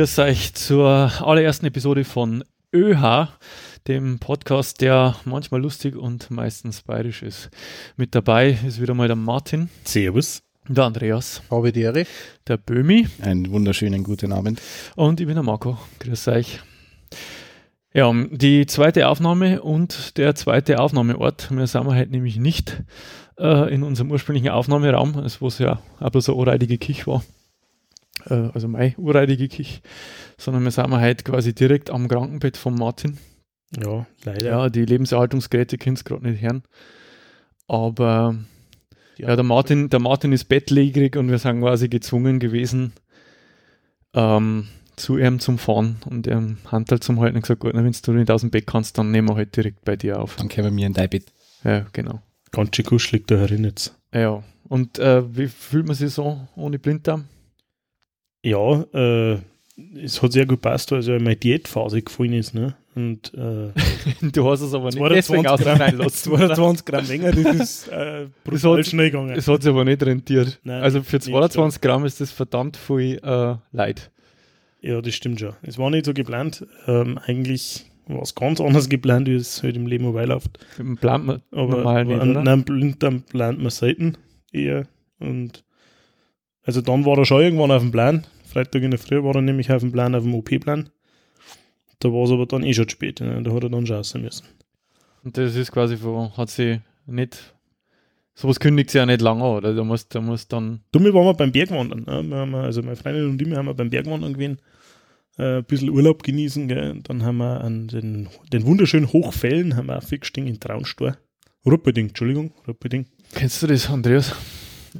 Grüß euch zur allerersten Episode von ÖH, dem Podcast, der manchmal lustig und meistens bayerisch ist. Mit dabei ist wieder mal der Martin. Servus. Der Andreas. Habe die Ehre. Der Bömi. Einen wunderschönen guten Abend. Und ich bin der Marco. Grüß euch. Ja, die zweite Aufnahme und der zweite Aufnahmeort. Wir sind heute nämlich nicht äh, in unserem ursprünglichen Aufnahmeraum, wo es ja auch bloß eine urreidige Kich war. Äh, also meine urreidige Kich. Sondern wir sind heute quasi direkt am Krankenbett von Martin. Ja, leider. Ja, die Lebenserhaltungsgeräte können es gerade nicht hören. Aber ja, der Martin, der Martin ist bettlägerig und wir sind quasi gezwungen gewesen, ähm, zu ihm zum Fahren und hat halt zum Halten und gesagt, gut, wenn du nicht aus dem Bett kannst, dann nehmen wir halt direkt bei dir auf. Dann können wir mir in dein Bett. Ja, genau. Ganz schön kuschelig da herin jetzt. Ja, und äh, wie fühlt man sich so ohne Blinddarm? Ja, äh, es hat sehr gut passt, als meine Diätphase gefallen ist. Ne? Und, äh, du hast es aber nicht 22 Gramm, 22 Gramm länger, das ist äh, brutal hat, schnell gegangen. Es hat sich aber nicht rentiert. Nein, also für nicht 22 Gramm ist das verdammt viel äh, Leid. Ja, das stimmt schon. Es war nicht so geplant. Ähm, eigentlich war es ganz anders geplant, wie es halt im Leben mobile läuft. Plant man aber, normal nicht, oder? Nein, Blinddarm plant man selten eher. Und also dann war er schon irgendwann auf dem Plan. Freitag in der Früh war er nämlich auf dem Plan, auf dem OP-Plan. Da war es aber dann eh schon zu spät. Ne? Da hat er dann schauen müssen. Und das ist quasi, wo hat sie nicht, sowas kündigt sie ja nicht lange an, oder? Da muss, da muss dann. Dumme waren wir beim Bergwandern. Ne? Wir also meine Freundin und ich wir haben wir beim Bergwandern gewesen. Äh, ein bisschen Urlaub genießen. Gell? Und dann haben wir an den, den wunderschönen Hochfällen haben wir auch festgestiegen in Traunstor. Ruppeding, Entschuldigung, Ruppeding. Kennst du das, Andreas?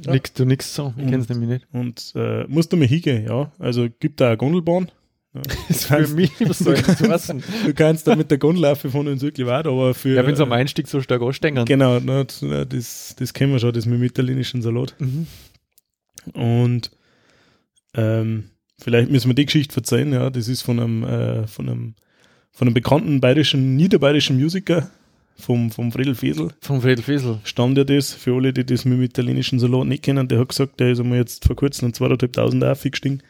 Ja. Nix, du nix so, ich kenn's nämlich nicht. Und äh, musst du mal hingehen, ja. Also gibt da eine Gondelbahn. Ja. Das ist für mich, was soll ich wissen? Du kannst da mit der Gondel laufen von uns wirklich weit, aber für. Ja, wenn sie am Einstieg so stark anstehen. Genau, das, ne, das, das kennen wir schon, das mit dem italienischen Salat. Mhm. Und ähm, vielleicht müssen wir die Geschichte verzeihen, ja. Das ist von einem, äh, von einem, von einem bekannten bayerischen, niederbayerischen Musiker, vom, vom Fredel Fesel. Vom Fredel Fesel. Stand ja das, für alle, die das mit dem italienischen Salat nicht kennen, der hat gesagt, der ist einmal jetzt vor kurzem ein 2.500 aufgestiegen.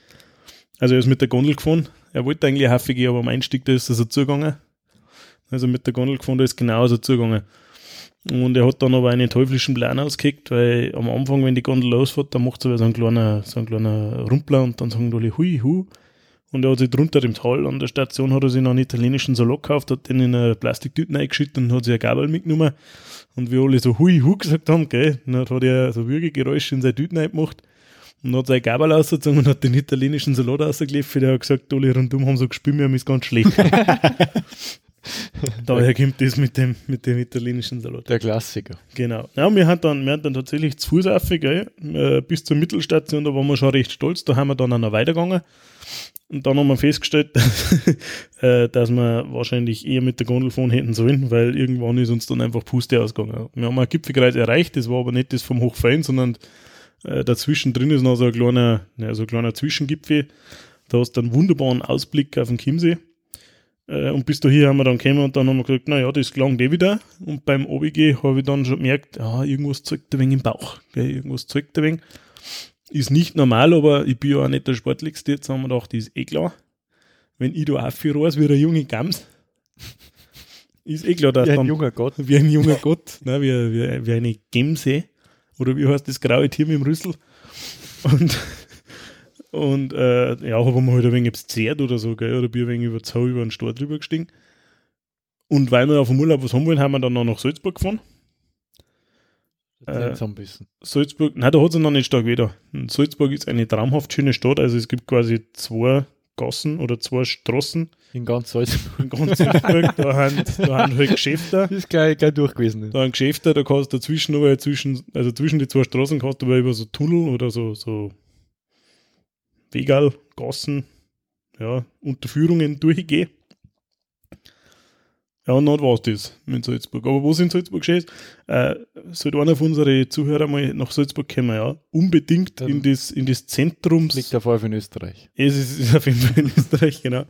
Also er ist mit der Gondel gefahren. Er wollte eigentlich Haffe gehen, aber am Einstieg, da ist er so zugegangen. Also mit der Gondel gefahren, da ist genau so zugegangen. Und er hat dann aber einen teuflischen Plan ausgekickt, weil am Anfang, wenn die Gondel losfährt, dann macht aber so ein kleiner, so ein kleiner Rumpler und dann sagen alle hui, hu. Und er hat sich drunter im Tal an der Station hat er sich noch einen italienischen Salat gekauft, hat den in eine Plastiktüte reingeschüttet und hat sich ein Gabel mitgenommen. Und wir alle so hui, hu gesagt haben, gell, dann hat er so Würgegeräusche in seine Tüten reingemacht und hat sein Gabel ausgezogen und hat den italienischen Salat rausgeliefert. Der hat gesagt, alle rundum haben so gespielt, mir ist ganz schlecht. Daher kommt das mit dem, mit dem italienischen Salat. Der Klassiker. Genau. Ja, wir haben dann, wir haben dann tatsächlich zu Fuß rauf, gell, äh, bis zur Mittelstation, da waren wir schon recht stolz, da haben wir dann auch noch weitergegangen. Und dann haben wir festgestellt, äh, dass wir wahrscheinlich eher mit der Gondel fahren hätten sollen, weil irgendwann ist uns dann einfach Puste ausgegangen. Wir haben ein Gipfelkreuz erreicht, das war aber nicht das vom Hochfein, sondern äh, dazwischen drin ist noch so ein kleiner, ja, so ein kleiner Zwischengipfel. Da hast du einen wunderbaren Ausblick auf den Chiemsee. Äh, und bis dahin haben wir dann gekommen und dann haben wir gesagt, naja, das klang eh wieder. Und beim OBG habe ich dann schon gemerkt, ja, irgendwas zeugt ein wenig im Bauch. Gell, irgendwas zeugt ein wenig. Ist nicht normal, aber ich bin ja auch nicht der Sportlichste. Jetzt haben wir gedacht, ist eh klar. Wenn ich da aufreise wie der junge Gams, ist eh klar, dass Wie ein dann junger Gott. wie ein junger Gott, ne, wie, wie, wie eine Gemse. Oder wie heißt das graue Tier mit dem Rüssel? Und, und äh, ja, haben wir halt ein wenig zehrt oder so, gell? oder bin ein wenig über Zau über den Stor drüber gestiegen. Und weil wir auf dem Urlaub was haben wollen, haben wir dann noch nach Salzburg gefahren. Äh, so ein bisschen. Salzburg, nein, da hat es noch nicht stark wieder. Salzburg ist eine traumhaft schöne Stadt, also es gibt quasi zwei Gassen oder zwei Straßen In ganz Salzburg. in ganz Salzburg. da, haben, da haben halt Geschäfte. Das ist gleich, gleich durch gewesen. da ein Geschäfte, da kannst du dazwischen aber zwischen, also zwischen die zwei Straßen kannst du aber über so Tunnel oder so, so Wegal, Gassen, ja, Unterführungen durchgehen. Ja, und dann war es das mit Salzburg. Aber was in Salzburg geschehen ist, äh, sollte einer von unseren Zuhörern mal nach Salzburg kommen, ja, unbedingt Dann in das, in das Zentrums. Liegt der Fall in Österreich. Es ist, ist auf jeden Fall in Österreich, genau.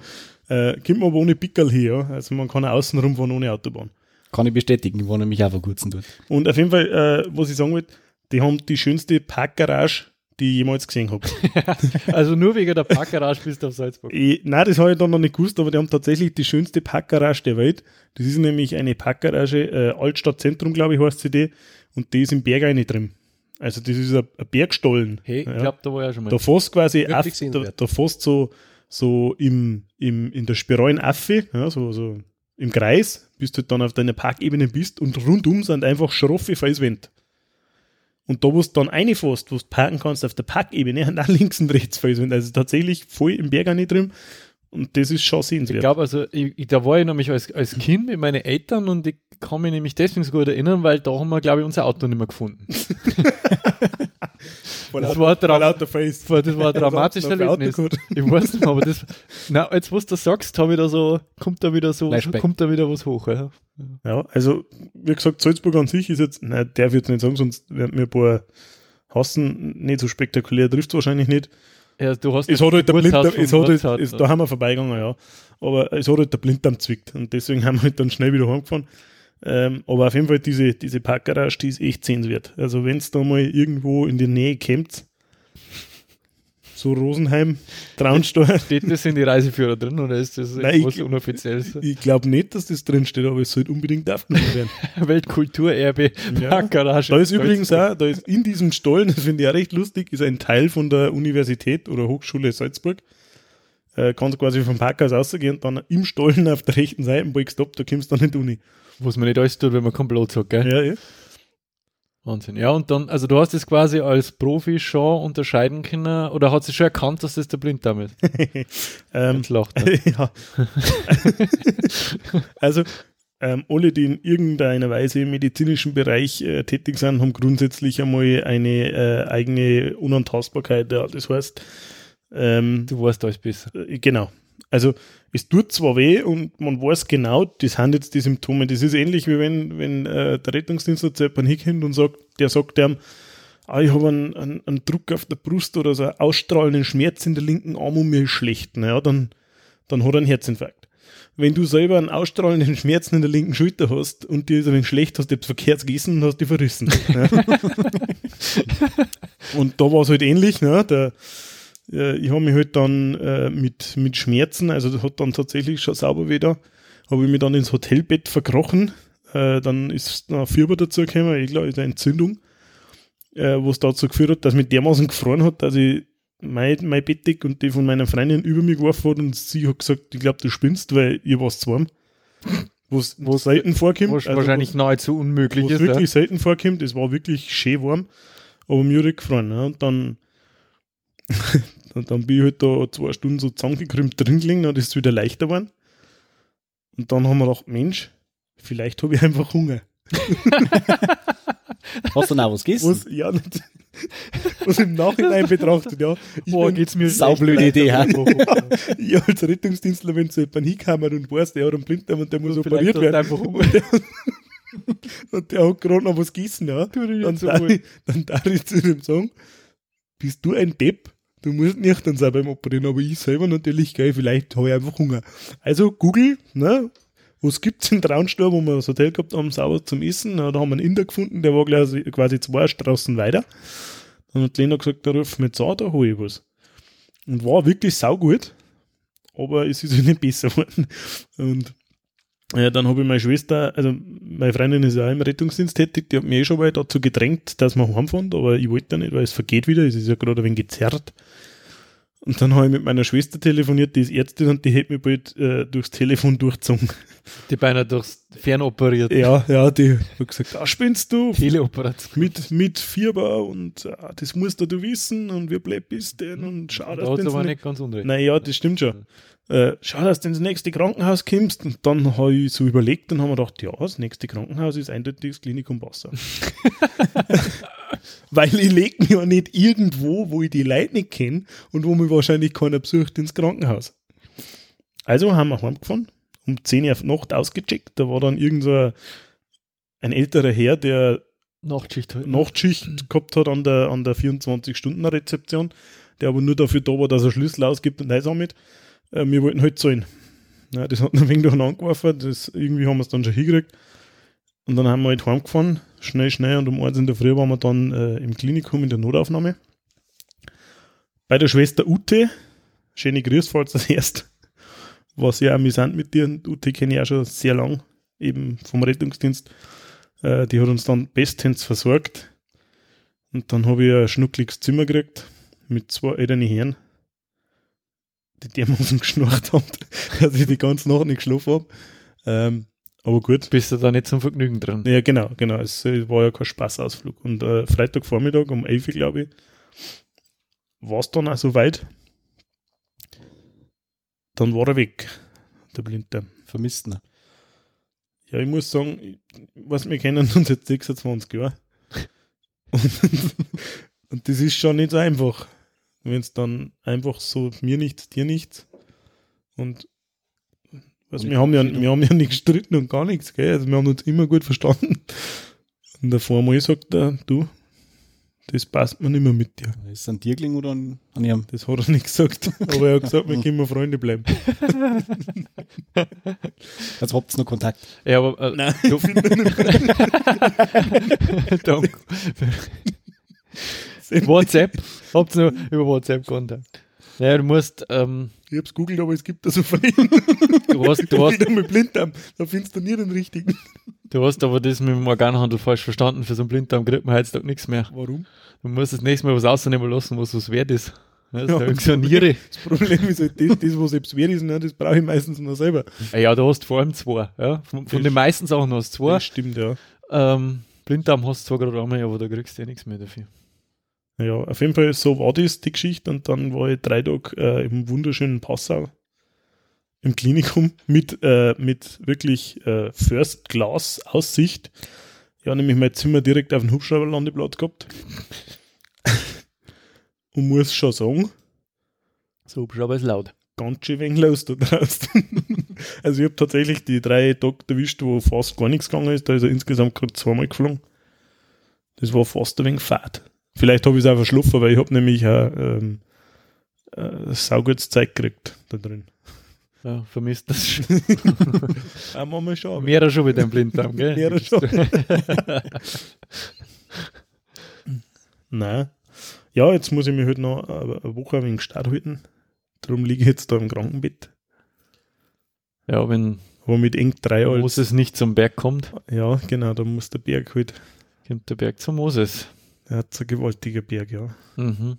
Äh, kommt man aber ohne Pickel hier, ja. Also man kann auch außen rumfahren ohne Autobahn. Kann ich bestätigen, ich war nämlich auch vor kurzem dort. Und auf jeden Fall, äh, was ich sagen wollte, die haben die schönste Parkgarage, die ich jemals gesehen habe. also nur wegen der Parkgarage bist du auf Salzburg. Ich, nein, das habe ich dann noch nicht gewusst, aber die haben tatsächlich die schönste Parkgarage der Welt. Das ist nämlich eine Parkgarage, äh, Altstadtzentrum, glaube ich, heißt sie die, und die ist im Berg eine drin. Also das ist ein, ein Bergstollen. Hey, ich ja. glaube, da war ja schon mal. Da fährst quasi, auf, da, da fährst so, so im, im, in der spiralen Affe, ja, so, so im Kreis, bis du dann auf deiner Parkebene bist und rundum sind einfach schroffe Felswände. Und da, wo du dann reinfährst, wo du parken kannst auf der Parkebene, haben auch links und rechts Felswände. Also tatsächlich voll im Berg auch nicht drin. Und das ist schon Ich sehenswert. glaube, also ich, ich, da war ich nämlich als, als Kind mit meinen Eltern und ich kann mich nämlich deswegen so gut erinnern, weil da haben wir, glaube ich, unser Auto nicht mehr gefunden. Vor das war dra- lauter Face. Das war ein dramatisches Erlebnis. Ich weiß nicht aber das, na, jetzt, wo du sagst, habe ich da so, kommt da wieder so, Flashback. kommt da wieder was hoch. Ja. Ja, also, wie gesagt, Salzburg an sich ist jetzt, nein, der wird es nicht sagen, sonst werden mir ein paar hassen, nicht so spektakulär, trifft es wahrscheinlich nicht. Ja, du hast Es hat halt der vom es hat halt, es, da haben wir vorbeigegangen, ja. Aber es hat halt der Blinddarm zwickt und deswegen haben wir halt dann schnell wieder heimgefahren. Ähm, aber auf jeden Fall diese, diese Parkgarage, die ist echt sehenswert. Also wenn es da mal irgendwo in die Nähe kommt, so Rosenheim, Traunsteuer, Steht das in die Reiseführer drin oder ist das Nein, irgendwas ich- Unoffizielles? ich glaube nicht, dass das drin steht, aber es sollte unbedingt aufgenommen werden. Weltkulturerbe, Ja. Parkgarage. Da ist übrigens auch, da ist in diesem Stollen, das finde ich auch recht lustig, ist ein Teil von der Universität oder Hochschule Salzburg. Äh, kannst quasi vom Parkhaus rausgehen und dann im Stollen auf der rechten Seite, boigst ab, da kommst du dann in die Uni. Was man nicht alles tut, wenn man keinen Platz hat, gell? Ja, ja. Wahnsinn. Ja, und dann, also du hast es quasi als Profi schon unterscheiden können, oder hat sie schon erkannt, dass das der Blinddarm ist? Ähm, Jetzt lacht er. ja. also, ähm, alle, die in irgendeiner Weise im medizinischen Bereich äh, tätig sind, haben grundsätzlich einmal eine äh, eigene Unantastbarkeit. Ja, das heißt, ähm, Du weißt alles besser. Äh, Genau. Also es tut zwar weh und man weiß genau, das sind jetzt die Symptome. Das ist ähnlich wie wenn, wenn äh, der Rettungsdienst zu jemandem hinkommt und sagt, der sagt dem, ah, ich habe einen, einen, einen Druck auf der Brust oder so einen ausstrahlenden Schmerz in der linken Arm und mir ist schlecht. Naja, dann, dann hat er einen Herzinfarkt. Wenn du selber einen ausstrahlenden Schmerz in der linken Schulter hast und dir ist ein wenig schlecht, hast du etwas verkehrt gegessen und hast dich verrissen. ja. und da war es halt ähnlich. Ne? Der, äh, ich habe mich halt dann äh, mit, mit Schmerzen, also das hat dann tatsächlich schon sauber wieder, habe ich mich dann ins Hotelbett verkrochen. Äh, dann ist noch Fieber dazu gekommen, eh klar, ist eine Entzündung, äh, was dazu geführt hat, dass mich dermaßen gefroren hat, dass ich mein, mein Bettdeck und die von meiner Freundin über mich geworfen hat und sie hat gesagt, ich glaube, du spinnst, weil ihr warst warm. Was Was- selten vorkommt. Was also wahrscheinlich nahezu unmöglich was ist. wirklich Ja. selten vorkommt. Es war wirklich schön warm, aber mir hat gefroren. Ne? Und dann, und dann bin ich halt da zwei Stunden so zusammengekrümmt drin gelegen, dann ist es wieder leichter geworden. Und dann haben wir gedacht, Mensch, vielleicht habe ich einfach Hunger. Hast du noch was gegessen? Was, ja, nicht, was im Nachhinein betrachtet, ja. Ich Boah, geht's mir Saublöde Idee, ha? ja, als Rettungsdienstler, wenn zu jemandem hinkommt und weiß, der hat einen Blinddarm und der muss operiert Vielleicht werden. hast du einfach Hunger. Und der hat gerade noch was gegessen, ja. Dann darf, ich, dann darf ich zu dem sagen, bist du ein Depp? Du musst nicht dann beim Operieren, aber ich selber natürlich, gell, vielleicht habe ich einfach Hunger. Also Google, ne, was gibt's in Traunstall, wo wir das Hotel gehabt haben, sauber zum Essen? Da haben wir einen Inder gefunden, der war quasi, zwei Straßen weiter. Dann hat Lena gesagt, da ruf mich jetzt an, da hole ich was. Und war wirklich saugut, aber es ist nicht besser geworden. Und ja, dann habe ich meine Schwester, also meine Freundin ist ja auch im Rettungsdienst tätig, die hat mich eh schon mal dazu gedrängt, dass wir heimfahren, aber ich wollte nicht, weil es vergeht wieder, es ist ja gerade ein wenig gezerrt. Und dann habe ich mit meiner Schwester telefoniert, die ist Ärztin und die hätte mich bald äh, durchs Telefon durchgezogen. Die beinahe durchs Fern operiert. Ja, ja, die hat gesagt, ah, spinnst du? Teleoperation. Mit, mit Fieber und ah, das musst du wissen und wie blöd bist denn und schau, Da dass hat du nicht ganz unrecht. naja, das stimmt schon. Äh, schau, dass du ins nächste Krankenhaus kommst. Und dann habe ich so überlegt und haben wir gedacht, ja, das nächste Krankenhaus ist eindeutig das Klinikum Passau. Weil ich lege mich ja nicht irgendwo, wo ich die Leute nicht kenne und wo mich wahrscheinlich keiner besucht, ins Krankenhaus. Also haben wir heimgefahren, um 10 Uhr auf Nacht ausgecheckt. Da war dann irgend so ein, ein älterer Herr, der Nachtschicht halt. Nachtschicht gehabt hat an der, an der 24-Stunden-Rezeption, der aber nur dafür da war, dass er Schlüssel ausgibt und Neues mit. Äh, wir wollten halt zahlen. Ja, das hat ein wenig durcheinander geworfen, das, irgendwie haben wir es dann schon hingekriegt. Und dann haben wir halt heimgefahren, schnell, schnell, und um eins in der Früh waren wir dann äh, im Klinikum in der Notaufnahme. bei der Schwester Ute, schöne Grüße, falls das erst, war sehr amüsant mit dir. Und Ute kenne ich auch schon sehr lang, eben vom Rettungsdienst. Äh, die hat uns dann bestens versorgt. Und dann habe ich ein schnuckliges Zimmer gekriegt mit zwei älteren Herren, die dermaßen geschnarcht haben, dass ich die ganze Nacht nicht geschlafen habe. Ähm, aber gut. Bist du da nicht zum Vergnügen dran? Ja, genau, genau. Es war ja kein Spaßausflug. Und äh, Freitagvormittag um 11 Uhr, glaube ich, war es dann auch so weit. Dann war er weg, der Blinddarm. Vermisst ihn. Ja, ich muss sagen, ich- was wir kennen uns jetzt 26 Jahre. Und, und das ist schon nicht so einfach. Wenn es dann einfach so mir nichts, dir nichts. Und also wir, haben ja, wir haben ja nicht gestritten und gar nichts, gell? Also wir haben uns immer gut verstanden. Und der Vormal sagt er, du, das passt mir nicht mehr mit dir. Ist es ein Tierkling oder ein, an ihrem? Das hat er nicht gesagt. Aber er hat gesagt, wir können Freunde bleiben. Also habt ihr noch Kontakt? Ja, aber äh, Nein. du, Danke. WhatsApp. Habt ihr über WhatsApp Kontakt? Ja, du musst, ähm, Ich hab's googelt, aber es gibt da so viele. du hast, du hast, mit Blinddarm. Da findest du nie den richtigen. du hast aber das mit dem Organhandel falsch verstanden. Für so einen Blinddarm kriegt man heutzutage nichts mehr. Warum? Du musst das nächste Mal was ausnehmen lassen, was was wert ist. Das Ja. ist ja. Niere. Das Problem ist halt, das, das was selbst wert ist, ne, das brauche ich meistens noch selber. Ah Ja, du hast vor allem zwei. Ja? Von, von den meisten Sachen hast du zwei. Das stimmt, ja. Ähm, Blinddarm hast du zwar gerade einmal, aber da kriegst du ja nichts mehr dafür. Ja, auf jeden Fall, so war das die Geschichte. Und dann war ich drei Tage äh, im wunderschönen Passau im Klinikum mit, äh, mit wirklich äh, First Class Aussicht. Ja, nämlich mein Zimmer direkt auf dem Hubschrauberlandeplatz gehabt. Und muss schon sagen, So, aber ist laut. ganz schön wenig los da draußen. also ich habe tatsächlich die drei Tage erwischt, wo fast gar nichts gegangen ist. Da ist er insgesamt gerade zweimal geflogen. Das war fast ein wenig fad. Vielleicht habe ich es auch verschlafen, weil ich habe nämlich auch ähm, äh, saugutes Zeug gekriegt da drin. Ja, vermisst das schon. Auch mal schauen. Mehrer schon mit deinem Blinddarm, gell? Mehrer schon. Nein. Ja, jetzt muss ich mich halt noch eine Woche ein wenig stark halten. Darum liege ich jetzt da im Krankenbett. Ja, wenn Aber mit eng drei. Moses nicht zum Berg kommt, Ja, genau, da muss der Berg halt. kommt der Berg zu Moses. Er hat so ein gewaltiger Berg, ja. Mhm.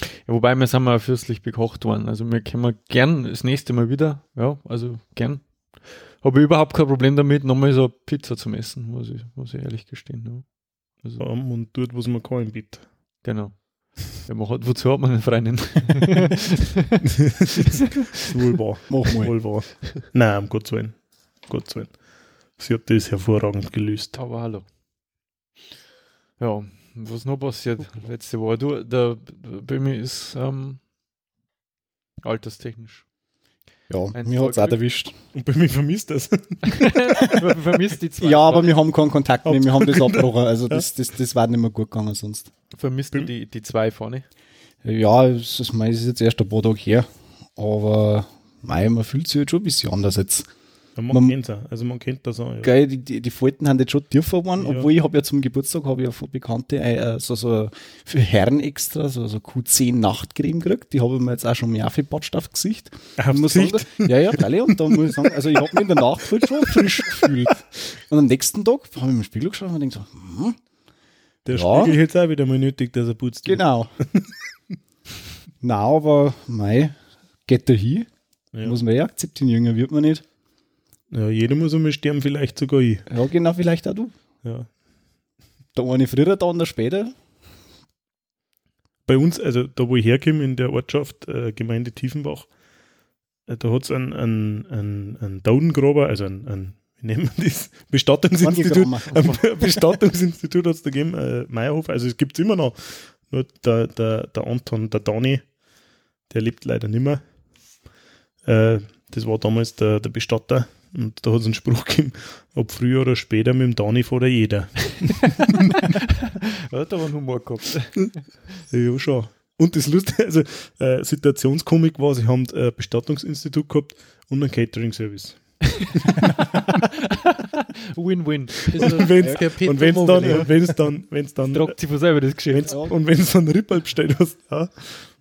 Ja, wobei wir sind mal fürstlich bekocht worden. Also wir können gern das nächste Mal wieder. Ja, also gern. Habe ich überhaupt kein Problem damit, nochmal so eine Pizza zum Essen, muss ich, muss ich ehrlich gestehen. Ja. Also, Um, und tut, was man kann im Bett. genau. Ja, man hat, wozu hat man einen Freundin? Wohl wahr. Mach mal. Wohl wahr. Nein, um Gottes Willen. Um Gottes Willen. Sie hat das hervorragend gelöst. Aber hallo. Ja, was noch passiert letzte Woche? Du, der, bei mir ist ähm, alterstechnisch. Ja, Ein mir hat es auch erwischt. Und bei mir vermisst das. Vermisst die zwei. Ja, aber wir haben keinen Kontakt mehr, wir haben das abgebrochen. Also das, das, das war nicht mehr gut gegangen sonst. Vermisst du die, die zwei vorne? Ja, es ist, mei, es ist jetzt erst ein paar Tage her, aber mei, man fühlt sich halt schon ein bisschen anders jetzt. Ja, man Man- kennt auch. Also man kennt das auch. Ja. Geil, die, die, die Falten haben jetzt schon tiefer geworden, Ja. obwohl ich habe ja zum Geburtstag habe ich ja von Bekannte äh, so, so für Herren extra so, so Q10 Nachtcreme gekriegt. Die habe ich mir jetzt auch schon mehr aufgepatscht aufs Gesicht. Aufs muss Gesicht? Sagen, ja, ja, freilich. Und da muss ich sagen, also ich habe mich in der Nacht halt schon frisch gefühlt. Und am nächsten Tag habe ich im Spiegel geschaut und denke so, hm, Der Ja. Spiegel jetzt auch wieder mal nötig, dass er putzt. genau. Na, aber mei, geht da hin. Ja. Muss man ja akzeptieren, jünger wird man nicht. Ja, jeder muss einmal sterben, vielleicht sogar ich. Ja, genau, vielleicht auch du. Ja. Der eine früher, der andere später. Bei uns, also da wo ich herkomme, in der Ortschaft äh, Gemeinde Tiefenbach, äh, da hat es einen, einen, einen, einen Daudengraber, also einen, einen, wie nennt man das? Bestattungsinstitut. Ein Bestattungsinstitut hat es da gegeben, äh, Meierhof, also es gibt es immer noch. Nur der, der, der Anton, der Dani, der lebt leider nicht mehr. Äh, das war damals der, der Bestatter und da hat es einen Spruch gegeben, ob früher oder später mit dem Dani vor der jeder. Da war ein Humor gehabt. Ja, schon. Und das Lustige, also äh, Situationskomik war, sie haben ein Bestattungsinstitut gehabt und einen Catering-Service. Win-win. Und und wenn's dann, und wenn's dann, dann, von selber das Geschäft. wenn's, und wenn's dann Rippel bestellt hast, ja,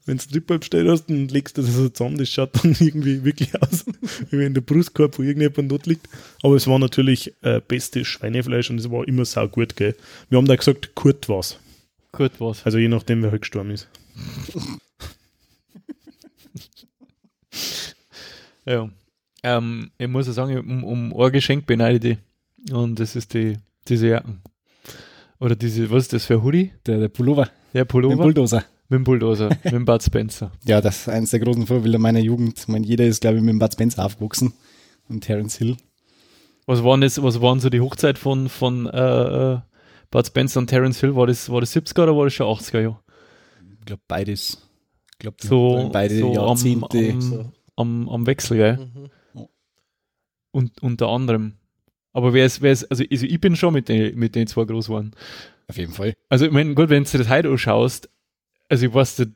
wenn's Rippel bestellt hast und legst das so zusammen, das schaut dann irgendwie wirklich aus, wie wenn der Brustkorb von irgendjemand dort liegt. Aber es war natürlich äh, bestes Schweinefleisch und es war immer sau gut, gell. Wir haben da gesagt, Kurt was. Gut was. Also je nachdem, wer halt gestorben ist. Ja. Ähm, ich muss ja sagen, um, um ein Geschenk beneide ich dich. Und das ist die, diese Jacken. Oder diese, was ist das für ein Hoodie? Der, der Pullover, Der Pullover Bulldozer. Mit dem Bulldozer, mit dem Bud Spencer. Ja, das ist eines der großen Vorbilder meiner Jugend. Ich meine, jeder ist, glaube ich, mit dem Bud Spencer aufgewachsen. Und Terence Hill. Was waren, das, was waren so die Hochzeit von, von äh, äh, Bud Spencer und Terence Hill? War das, war das 70er oder war das schon 80er Jahre? Ich glaube, beides. Ich glaube, So, beide so Jahrzehnte. am, am, So. am, am Wechsel, gell? Mhm. Und, unter anderem. Aber wer ist, wer ist, also, also ich bin schon mit den, mit den zwei groß geworden. Auf jeden Fall. Also, ich meine, gut, wenn du das heute anschaust, also ich weiß nicht,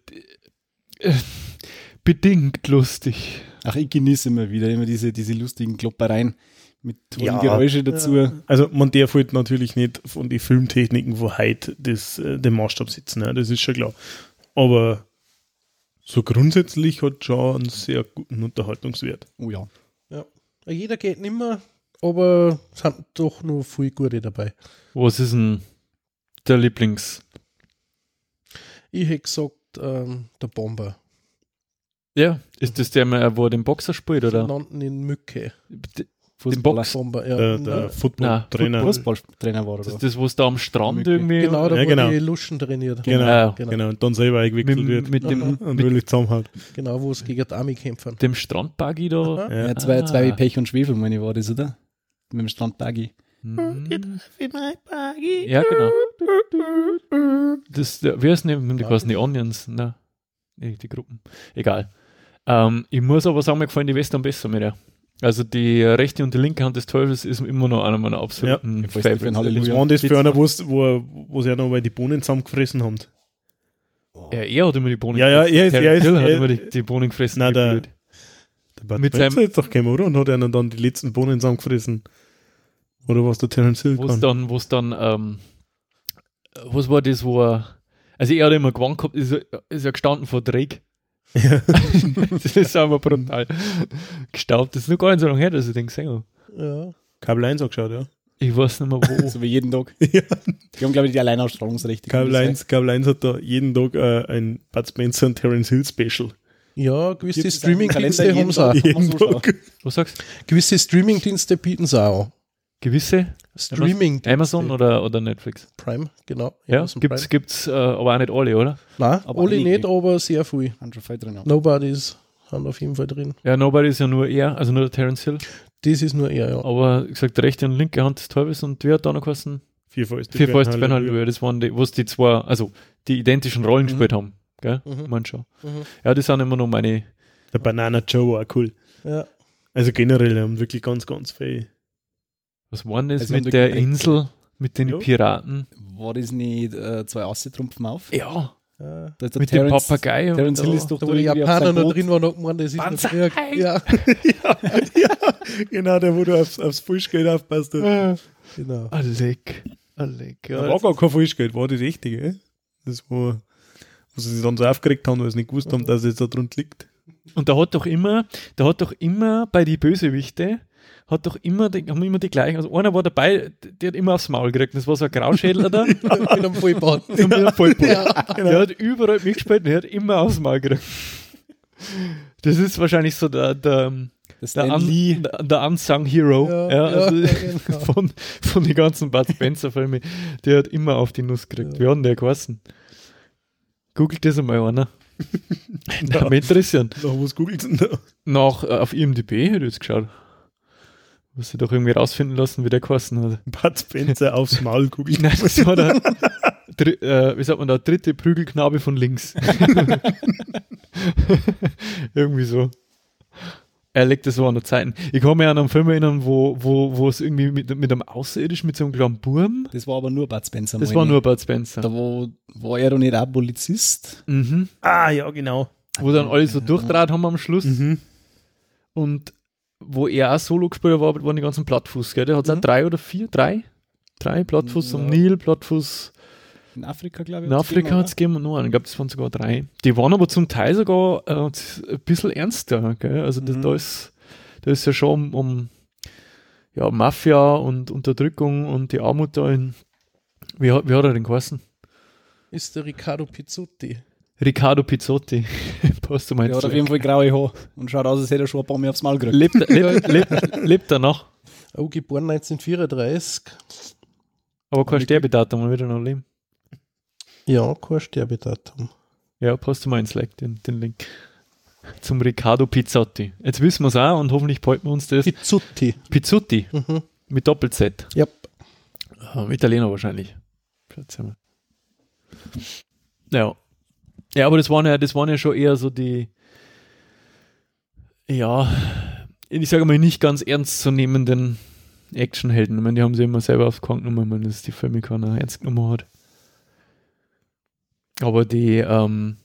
äh, bedingt lustig. Ach, ich genieße immer wieder immer diese, diese lustigen Kloppereien mit tollen Ja. Geräusche dazu. Also man darf halt natürlich nicht von den Filmtechniken von heute das, äh, den Maßstab setzen, ne? das ist schon klar. Aber so grundsätzlich hat schon einen sehr guten Unterhaltungswert. Oh ja. Ja. Jeder geht nicht mehr, aber es sind doch nur viel gute dabei. Was ist denn der Lieblings? Ich hätte gesagt, ähm, der Bomber. Ja, ist das der, wo er den Boxer spielt, Sie oder? nannten ihn Mücke. Den Box? Bomber, ja. Der, der Football-Trainer. Fußballtrainer war Das er. ist das, wo es da am Strand Mücke. irgendwie genau, da Ja, wo genau. die Luschen trainiert. Genau, Ah, genau. genau. Und dann selber mit, eingewechselt wird mit, dem, und mit wirklich zusammenhaut. Genau, wo es gegen die Army kämpfen. dem Strandbuggy da. Ja. Ja, zwei, Ah. zwei wie Pech und Schwefel, meine ich, war das, oder? Mit dem Strandbuggy. Hm. Ja, genau. Das, wie heißt denn, die heißen die Onions, ne? Nee, die Gruppen. Egal. Ähm, ich muss aber sagen, mir gefallen die Western besser mit der. Also die rechte und die linke Hand des Teufels ist immer noch einer meiner absoluten Ja, Favorites. Was war das für einer, wo, er- wo sie ja noch mal die Bohnen zusammengefressen haben? Ja, er hat immer die Bohnen Ja, ja, er ist- er ist- Hill hat er- immer die, die Bohnen gefressen. Nein, der-. Der Bud Mit Spencer seinem- ist doch gekommen, oder? Und hat einer dann die letzten Bohnen zusammengefressen. Oder was der Terence Hill Wo es kann. dann, wo es dann, ähm, was war das, wo er, also er hat immer gewonnen gehabt, ist, er- ist er gestanden vor Drake. Ja. das ist aber brutal. Gestaubt, das ist noch gar nicht so lange her, dass ich den gesehen habe. Ja. Kabel 1 angeschaut, ja. Ich weiß nicht mehr wo. So wie jeden Tag. ja. Die haben, glaube ich, die Alleinausstrahlungsrechte. Kabel 1, Kabel 1 hat da jeden Tag äh, ein Bud Spencer und Terence Hill Special. Ja, gewisse Streaming-Dienste haben sie auch. jeden Tag. Was sagst du? Gewisse Streaming-Dienste bieten sie auch. Gewisse? streaming Amazon oder, oder Netflix? Prime, genau. Ja, gibt's, Prime. gibt's äh, aber auch nicht alle, oder? Nein, Aber alle einige. nicht, aber sehr viel. Drin. Ja. Nobody's haben auf jeden Fall drin. Ja, Nobody ist ja nur er, also nur der Terence Hill. Das ist nur er, ja. Aber gesagt, rechte und linke Hand des Teufels und wer hat da noch geheißen? Vier Fäuste. Vier Fäuste Halleluja. Halleluja. Das waren die, was die zwei, also die identischen Rollen Mhm. gespielt haben. Gell? Mhm. Man schon. Mhm. Ja, das sind immer noch meine. Der Banana Joe war auch cool. Ja. Also generell, die haben wirklich ganz, ganz viel. Was waren das Also mit der. Insel, mit den Ja. Piraten? War das nicht äh, zwei Aussitrumpfen auf? Ja, ja. Da ist der mit dem Terence- Papagei. und Terence da- Hill ist doch Da, da wo die Japaner noch drin waren, noch gemeint, das ist Banzai! noch früher. Ja, ja, genau, der, wo du aufs, aufs Falschgeld aufpasst. hast. genau. Alec. Alec. Da Ja, war gar kein Falschgeld, war das richtige. Das war, wo sie sich dann so aufgeregt haben, weil sie nicht gewusst haben, dass es da drunter liegt. Und da hat doch immer, da hat doch immer bei die Bösewichte, hat doch immer, die, haben immer die gleichen. Also einer war dabei, der hat immer aufs Maul gekriegt. Das war so ein Grauschädel da. Mit einem Vollbart. Mit einem Vollbart. Ja. Der hat überall mitgespielt und der hat immer aufs Maul gekriegt. Das ist wahrscheinlich so der, der, der, Un, der, Unsung Hero Ja, ja, also ja, genau. von, von den ganzen Bud Spencer-Filmen. Der hat immer auf die Nuss gekriegt. Wie hat denn der geheißen? Googelt das einmal einer. Na, mich interessieren. Nach was googelt denn da? Nach, äh, auf IMDb hätte ich jetzt geschaut. Muss ich doch irgendwie rausfinden lassen, wie der geheißen hat. Bud Spencer aufs Maul googelt. Nein, das war der, dr äh, wie sagt man da, dritte Prügelknabe von links. irgendwie so. Er legt das so an der Zeiten. Ich kann mich an einen Film erinnern, wo, wo, wo es irgendwie mit, mit einem Außerirdischen, mit so einem kleinen Burm, Das war aber nur Bud Spencer. das meine war nur Bud Spencer. Da war, war er doch nicht auch Polizist. Mhm. Ah, ja, genau. Wo dann alle so durchdraht haben am Schluss. Mhm. Und wo er auch Solo gespielt hat, war, waren die ganzen Plattfuß, gell? Der hat auch Mhm. drei oder vier, drei? Drei Plattfuß am Ja. Nil, Plattfuß In Afrika, glaube ich. in Afrika hat es gegeben und noch einen, ich glaube, das waren sogar drei. Die waren aber zum Teil sogar äh, ein bisschen ernster, gell? Also das, Mhm. da ist da ist ja schon um, um ja, Mafia und Unterdrückung und die Armut da in wie, hat- wie hat er den geheißen? Ist der Riccardo Pizzuti. Riccardo Pizzotti. Passt du mal Der hat auf jeden Fall graue Haare und schaut aus, als hätte er schon ein paar Mal aufs Mal gekriegt. lebt, lebt, lebt, lebt er noch? Oh, geboren 1934. Aber kein Sterbedatum, er wird er noch leben. Ja, kein Sterbedatum. Ja, passt du mal ins Slack, den, den Link. Zum Riccardo Pizzotti. Jetzt wissen wir es auch und hoffentlich behalten wir uns das. Pizzuti. Pizzutti Mhm. mit Doppel-Z. Ja. Ähm, Italiener wahrscheinlich. Ja. Ja, aber das waren ja, das waren ja schon eher so die, ja, ich sage mal nicht ganz ernst zu nehmenden Actionhelden. Ich meine, die haben sie immer selber aufs Korn genommen, wenn das die Filme keiner ernst genommen hat. Aber die, ähm,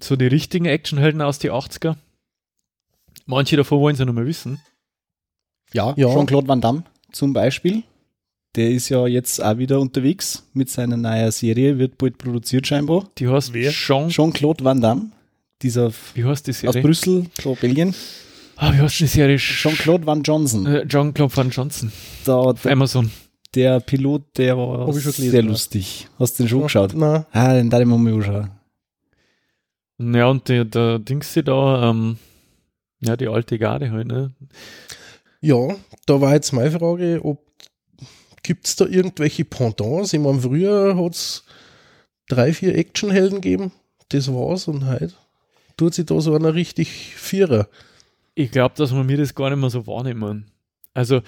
so die richtigen Actionhelden aus die 80er, manche davon wollen sie noch mal wissen. Ja, Ja. Jean-Claude Van Damme zum Beispiel. Der ist ja jetzt auch wieder unterwegs mit seiner neuen Serie, wird bald produziert scheinbar. Die heißt Wer? Jean, Jean-Claude Van Damme, dieser wie heißt die aus Serie? Brüssel, so Belgien. Ah, wie heißt die Serie? Jean-Claude Van Johnson. Äh, Jean-Claude Van Johnson. Da, der, Amazon. der Pilot, der war Hab ich schon gelesen, sehr lustig. Hast du den schon geschaut? Nein. Ah, den darf ich mal anschauen. Ja, und der, der Dings sie da, ähm, ja, die alte Garde halt, ne? Ja, da war jetzt meine Frage, ob gibt es da irgendwelche Pendants? Ich meine, früher hat es drei, vier Actionhelden gegeben. Das war's und heute tut sich da so einer richtig Vierer. Ich glaube, dass wir mir das gar nicht mehr so wahrnehmen. Also,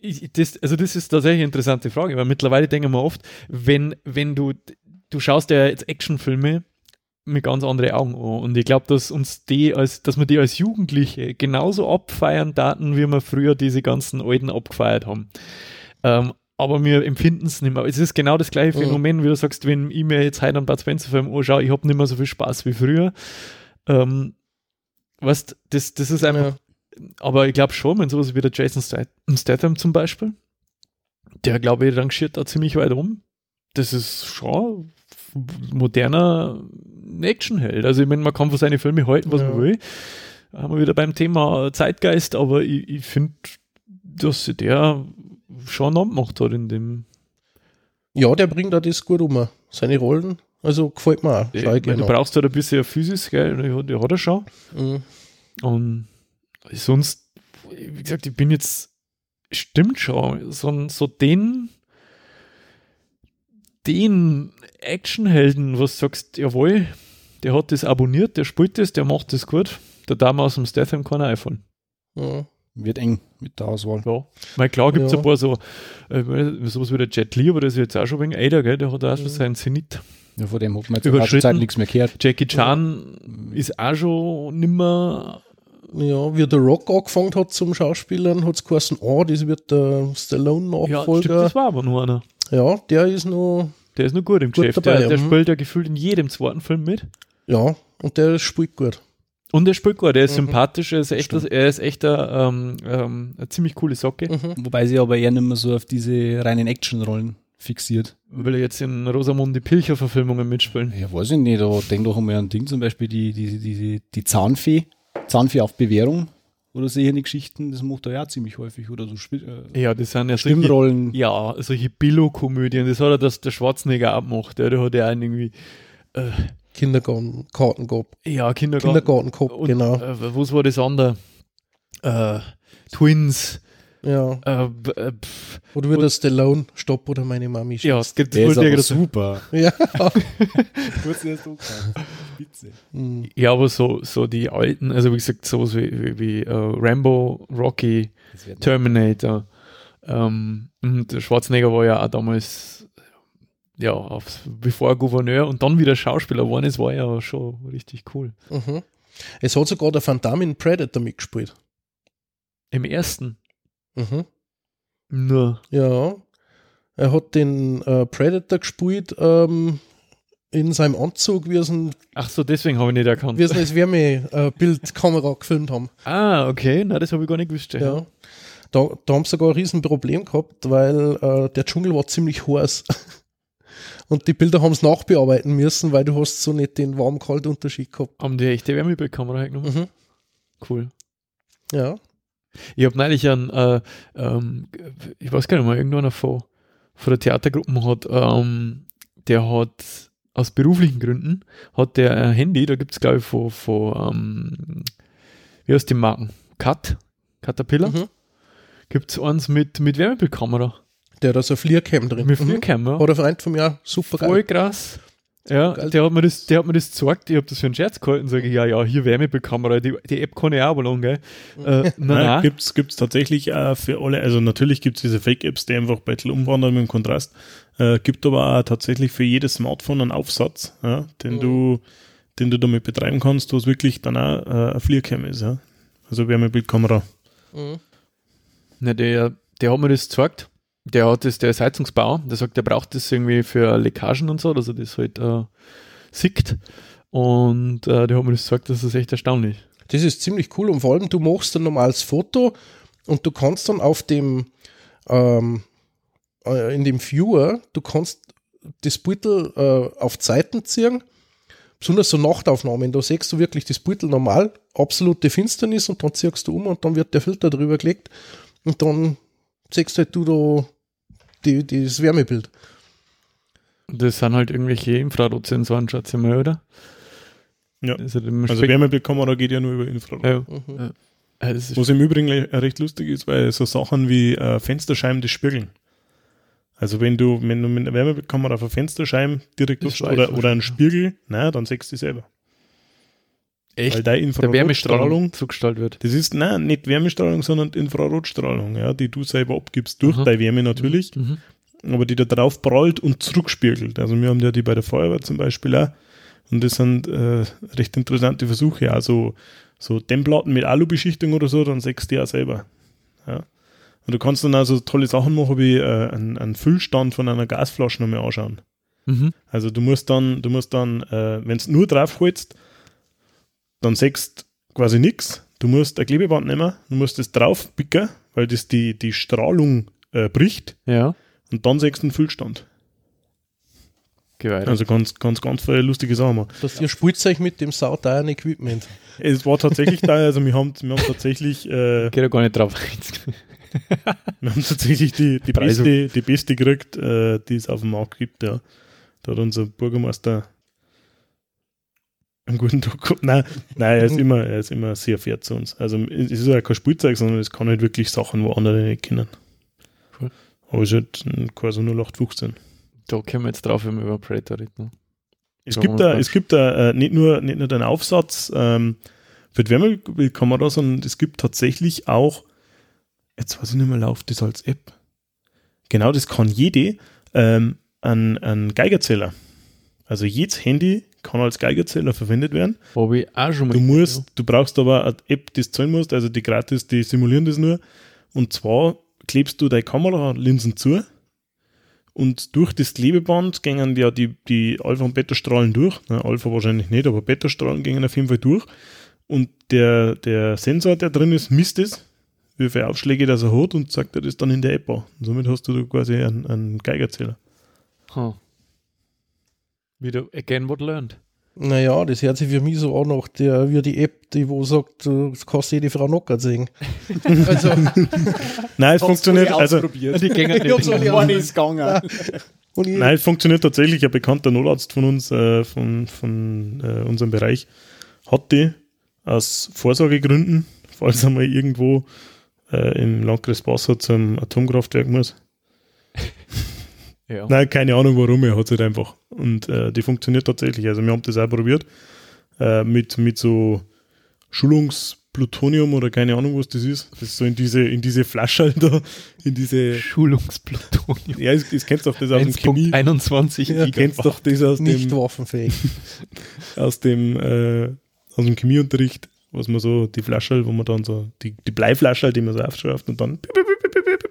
ich, das, also das ist tatsächlich eine interessante Frage, weil mittlerweile denken wir oft, wenn, wenn du, du schaust ja jetzt Actionfilme mit ganz anderen Augen an. Und ich glaube, dass uns die als, dass wir die als Jugendliche genauso abfeiern daten, wie wir früher diese ganzen alten abgefeiert haben. Ähm, aber wir empfinden es nicht mehr. Es ist genau das gleiche Mhm. Phänomen, wie du sagst, wenn ich mir jetzt heute einen Bud Spencer-Film anschaue, ich habe nicht mehr so viel Spaß wie früher. Ähm, weißt, das, das ist einfach, aber ich glaube schon, wenn sowas wie der Jason Stat- Statham zum Beispiel, der glaube ich rangiert da ziemlich weit um. Das ist schon moderner Actionheld. Also ich meine, man kann von seinen Filmen halten, was Ja. man will. Da haben wir wieder beim Thema Zeitgeist, aber ich, ich finde, dass sich der schon einen Namen gemacht hat in dem. Ja, der bringt da das gut um. Seine Rollen, also gefällt mir auch. Ich meine, du brauchst halt ein bisschen Physis, gell? Der hat er schon. Mhm. Und sonst, wie gesagt, ich bin jetzt, stimmt schon, so, so den, den Actionhelden, was du sagst, jawohl, der hat das abonniert, der spielt das, der macht das gut. Der Dame aus dem Statham kann er einfallen. Ja. Wird eng mit der Auswahl. Ja. Weil klar gibt es Ja. ein paar so, äh, sowas wie der Jet Li, aber das ist jetzt auch schon wegen Ada, gell? Der hat auch schon Mhm. seinen Zenit. Ja, von dem hat man jetzt Überschritten. Zeit nichts mehr gehört. Jackie Chan ist auch schon nimmer ja, wie der Rock angefangen hat zum Schauspielern, hat es geheißen, oh, das wird der ja, stimmt, Stallone-Nachfolger. das war aber nur einer. Ja, der ist noch, Der ist nur gut im Gut Geschäft. dabei, der, der ja. spielt ja gefühlt in jedem zweiten Film mit. ja, und der spielt gut. Und der spielt gut, der ist Mhm. sympathisch, er ist echt, er ist echt ein, ähm, ähm, eine ziemlich coole Socke, Mhm. Wobei sie aber eher nicht mehr so auf diese reinen Actionrollen fixiert. will er jetzt in Rosamunde Pilcher-Verfilmungen mitspielen. Ja, weiß ich nicht, aber denk doch einmal an ein Ding, zum Beispiel die, die, die, die Zahnfee, Zahnfee auf Bewährung oder solche Geschichten, das macht er ja ziemlich häufig. Oder so äh, Ja, das sind ja solche, Stimmrollen. ja, solche Billo-Komödien, das hat er das, der Schwarzenegger auch gemacht, ja, der hat ja einen irgendwie, äh, Kindergarten, Kartenkopf, ja, Kindergarten. Kindergartenkopf, genau. Äh, was war das andere? Äh, Twins. Ja. Äh, äh, pf, Oder wie der Stallone, Stopp oder meine Mami ja, es gibt das Der ist super. Ja. Kurz erst Spitze. Mhm. Ja, aber so, so die alten, also wie gesagt, sowas wie, wie, wie äh, Rambo, Rocky, Terminator. Ähm, und der Schwarzenegger war ja auch damals, ja, aufs, bevor er Gouverneur und dann wieder Schauspieler geworden ist, war ja schon richtig cool. Mhm. Es hat sogar der Van Damme in Predator mitgespielt. Im ersten Mhm. nur. Ja. Er hat den äh, Predator gespielt ähm, in seinem Anzug, wie er ein, Ach so, deswegen habe ich nicht erkannt. wie er als Wärmebildkamera gefilmt haben. Ah, okay, na, das habe ich gar nicht gewusst. Ja. Da, da haben sie sogar ein Riesenproblem gehabt, weil äh, der Dschungel war ziemlich heiß. Und die Bilder haben es nachbearbeiten müssen, weil du hast so nicht den warm-kalt-Unterschied gehabt. Haben die echte Wärmebildkamera hergenommen? Mhm. Cool. Ja. Ich habe neulich einen, äh, ähm, ich weiß gar nicht mal, irgendeiner von, von der Theatergruppe hat, ähm, der hat aus beruflichen Gründen, hat der ein Handy, da gibt es glaube ich von, von ähm, wie heißt die Marken? Cut? Caterpillar? Mhm. Gibt es eins mit, mit Wärmebildkamera? Der hat da so ein Fliercam drin. Mit Mhm. Fliercam, ja. Hat ein Freund von mir, super Voll geil. krass. Ja, Geil. der hat mir das, der hat mir das gezeigt, ich habe das für einen Scherz gehalten, sage ich, ja, ja, hier Wärmebildkamera, die, die App kann ich auch lang, gell? Äh, nein, Nein, gibt's gibt's tatsächlich auch für alle, also natürlich gibt's diese Fake-Apps, die einfach ein bisschen umwandern mit dem Kontrast. Äh, gibt aber auch tatsächlich für jedes Smartphone einen Aufsatz, ja, den Mhm. du, den du damit betreiben kannst, wo es wirklich dann auch äh, ein Fliercam ist, ja. Also Wärmebildkamera. Mhm. Na, der, der hat mir das gezeigt. Der hat das, der ist Heizungsbauer, der sagt, der braucht das irgendwie für Leckagen und so, dass er das halt äh, sickt. Und äh, der hat mir das gesagt, das ist echt erstaunlich. Das ist ziemlich cool und vor allem du machst ein normales Foto und du kannst dann auf dem ähm, äh, in dem Viewer, du kannst das Beutel äh, auf Zeiten ziehen, besonders so Nachtaufnahmen, da siehst du wirklich das Beutel normal, absolute Finsternis und dann ziehst du um und dann wird der Filter drüber gelegt und dann siehst halt du da die, das Wärmebild. Das sind halt irgendwelche Infrarotsensoren, schätze ich mal, oder? Ja. Also spek- Wärmebildkamera geht ja nur über Infrarot. ja. Mhm. Ja, Was im Übrigen recht lustig ist, weil so Sachen wie äh, Fensterscheiben das spiegeln. Also wenn du, wenn du mit einer Wärmebildkamera auf eine Fensterscheibe direkt oder, oder einen. Spiegel, naja, dann siehst du dich selber. Weil echt deine der Infrarotstrahlung, zugestellt wird. das ist, nein, nicht Wärmestrahlung, sondern Infrarotstrahlung, ja, die du selber abgibst, durch Aha. deine Wärme natürlich, Mhm. aber die da drauf prallt und zurückspiegelt. Also wir haben ja die bei der Feuerwehr zum Beispiel auch und das sind äh, recht interessante Versuche, also so Dämmplatten mit Alubeschichtung oder so, dann sägst du die auch selber. Ja. Und du kannst dann also tolle Sachen machen, wie äh, einen, einen Füllstand von einer Gasflasche nochmal anschauen. Mhm. Also du musst dann, du musst dann, äh, wenn es nur drauf holst, dann sägst quasi nichts. Du musst ein Klebeband nehmen, du musst es drauf picken, weil das die, die Strahlung äh, bricht Ja, und dann sägst du einen Füllstand. geweiht. Also ganz, ganz, ganz viele lustige Sachen. machen. Das ihr spielt euch mit dem sauteuren Equipment. Es war tatsächlich da, also wir haben, wir haben tatsächlich, äh, Geht ja gar nicht drauf. wir haben tatsächlich die, die, Preise. beste, die beste gekriegt, äh, die es auf dem Markt gibt, ja. Da hat unser Bürgermeister einen guten Tag gehabt. Nein, nein, er ist immer, er ist immer sehr fair zu uns. Also es ist ja kein Spielzeug, sondern es kann halt wirklich Sachen, wo andere nicht kennen. Cool. Aber es ist halt Corso 0815. da kommen wir jetzt drauf, wenn wir über Predator reden. ne? Es gibt da, es gibt da äh, nicht nur, nicht nur den Aufsatz ähm, für die Wärmebildkamera, sondern es gibt tatsächlich auch, jetzt weiß ich nicht mehr, läuft das als App. Genau, das kann jede, ähm, ein, ein Geigerzähler. Also jedes Handy kann als Geigerzähler verwendet werden. Habe ich auch schon mal Du musst, du brauchst aber eine App, die es zahlen musst, also die gratis, die simulieren das nur. Und zwar klebst du deine Kameralinsen zu und durch das Klebeband gingen ja die, die Alpha- und Beta-Strahlen durch. Na, Alpha wahrscheinlich nicht, aber Beta-Strahlen gingen auf jeden Fall durch. Und der, der Sensor, der drin ist, misst es, wie viele Aufschläge das er hat und sagt dir das dann in der App an. Und somit hast du quasi einen, einen Geigerzähler. Huh. Wieder again what learned. Naja, das hört sich für mich so an, nach der, wie die App, die wo sagt, du kannst jede Frau Nocker sehen. also, Nein, es funktioniert, also, Die hab's nicht. One ist gegangen. und ich, Nein, es funktioniert tatsächlich. Ein bekannter Notarzt von uns, äh, von, von äh, unserem Bereich, hat die aus Vorsorgegründen, falls er mal irgendwo äh, im Landkreis Passau zum Atomkraftwerk muss. Ja. Nein, keine Ahnung warum, er hat es halt einfach. Und äh, die funktioniert tatsächlich. Also wir haben das auch probiert äh, mit, mit so Schulungsplutonium oder keine Ahnung, was das ist. Das ist so in diese, in diese Flasche da, in diese, Schulungsplutonium. ja, das, das kennst du auch das aus dem Chemie. 1.21 Ja. Kennst doch das aus nicht dem, waffenfähig. aus dem, äh, aus dem Chemieunterricht, was man so, die Flasche, wo man dann so, die, die Bleiflasche, die man so aufschraubt und dann,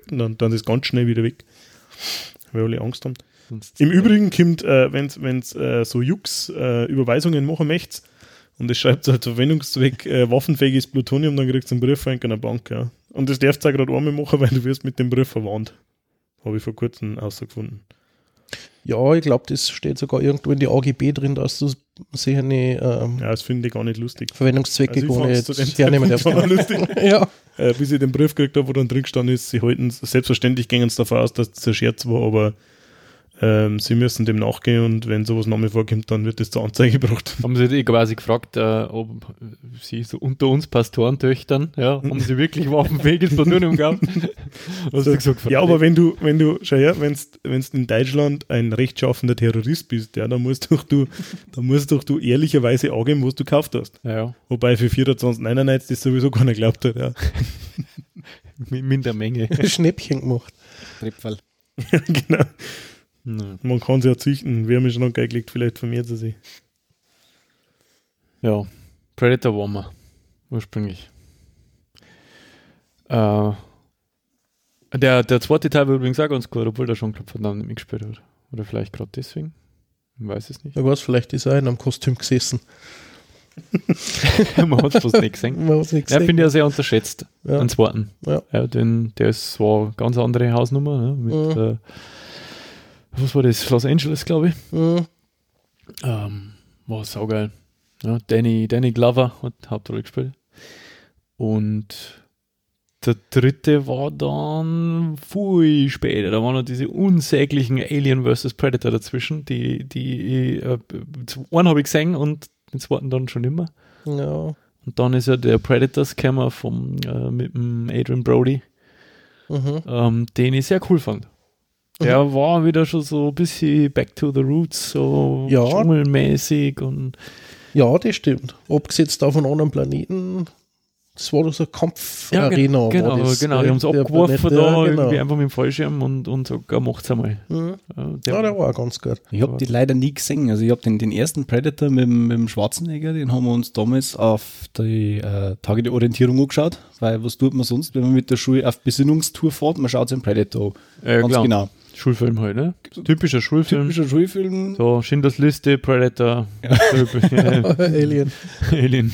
und dann, dann ist ganz schnell wieder weg. Weil alle Angst haben. Sonst- Im Übrigen kommt, äh, wenn es äh, so Jux äh, Überweisungen machen möchtest und es schreibt halt Verwendungszweck äh, waffenfähiges Plutonium, dann kriegst du einen Brief von einer Bank. Ja. Und das darfst du auch gerade einmal machen, weil du wirst mit dem Brief verwandt. Habe ich vor kurzem herausgefunden. Ja, ich glaube, das steht sogar irgendwo in die AGB drin, dass du sicher eine ähm, Ja, das finde ich gar nicht lustig. Verwendungszwecke Also nicht hernehmen darfst. Zeitpunkt schon lustig. ja. Äh, bis ich den Brief gekriegt habe, wo dann drin gestanden ist, sie halten selbstverständlich gehen sie davon aus, dass das ein Scherz war, aber ähm, sie müssen dem nachgehen und wenn sowas nochmal vorkommt, dann wird das zur Anzeige gebracht. Haben sie die quasi gefragt, äh, ob sie so unter uns Pastorentöchtern, ja, haben sie wirklich waffenfähiges Plutonium gehabt? Hast du gesagt, Ja, aber wenn du, wenn du, schau her, wenn du in Deutschland ein rechtschaffender Terrorist bist, ja, dann musst doch du, dann musst doch du ehrlicherweise angeben, was du gekauft hast. Ja, ja, Wobei für 24,99 das sowieso keiner glaubt hat, ja. mit minder Menge. Schnäppchen gemacht. Triebfall. genau. Ja. Man kann sie ja züchten. Wir haben schon gelegt, vielleicht vermehrt sie sich. Ja, Predator Warmer, ursprünglich. Äh, der, der zweite Teil war übrigens auch ganz gut, obwohl der schon glaub, verdammt nicht mitgespielt hat. Oder vielleicht gerade deswegen. Ich weiß es nicht. Wer weiß, vielleicht ist er in einem Kostüm gesessen. Man hat es fast nicht gesehen. Man hat's nicht Ja, gesehen. finde ich ja sehr unterschätzt, Ja. den zweiten. Ja. Ja, den, der ist zwar eine ganz andere Hausnummer, ne, mit, Mhm. äh, was war das, Los Angeles, glaube ich. Mhm. Ähm, war saugeil. Ja, Danny, Danny Glover hat Hauptrolle gespielt. Und der dritte war dann viel später. Da waren noch diese unsäglichen Alien vs. Predator dazwischen. Die, die, äh, einen habe ich gesehen und den zweiten dann schon immer. Ja. Und dann ist ja der Predators-Cammer vom, äh, mit dem Adrian Brody, Mhm. ähm, den ich sehr cool fand. Der war wieder schon so ein bisschen back to the roots, so Ja. dschungelmäßig und ja, das stimmt. Abgesetzt auf einem anderen Planeten. Das war doch so eine Kampfarena. war genau, das, genau, die haben es Der abgeworfen Planet, da, ja, irgendwie genau. einfach mit dem Fallschirm und, und sogar macht's einmal. Mhm. Ja, Ja, der war auch ganz gut. Ich habe die leider nie gesehen. Also ich habe den, den ersten Predator mit, dem- mit dem Schwarzenegger, den haben wir uns damals auf die äh, Tage der Orientierung angeschaut, weil was tut man sonst, wenn man mit der Schule auf Besinnungstour fährt, man schaut sich einen Predator an. Ja, Ganz klar. genau. Schulfilm halt, ne? Typischer Schulfilm. Typischer Schulfilm. So, Schindlers Liste, Predator, ja. Alien. Alien.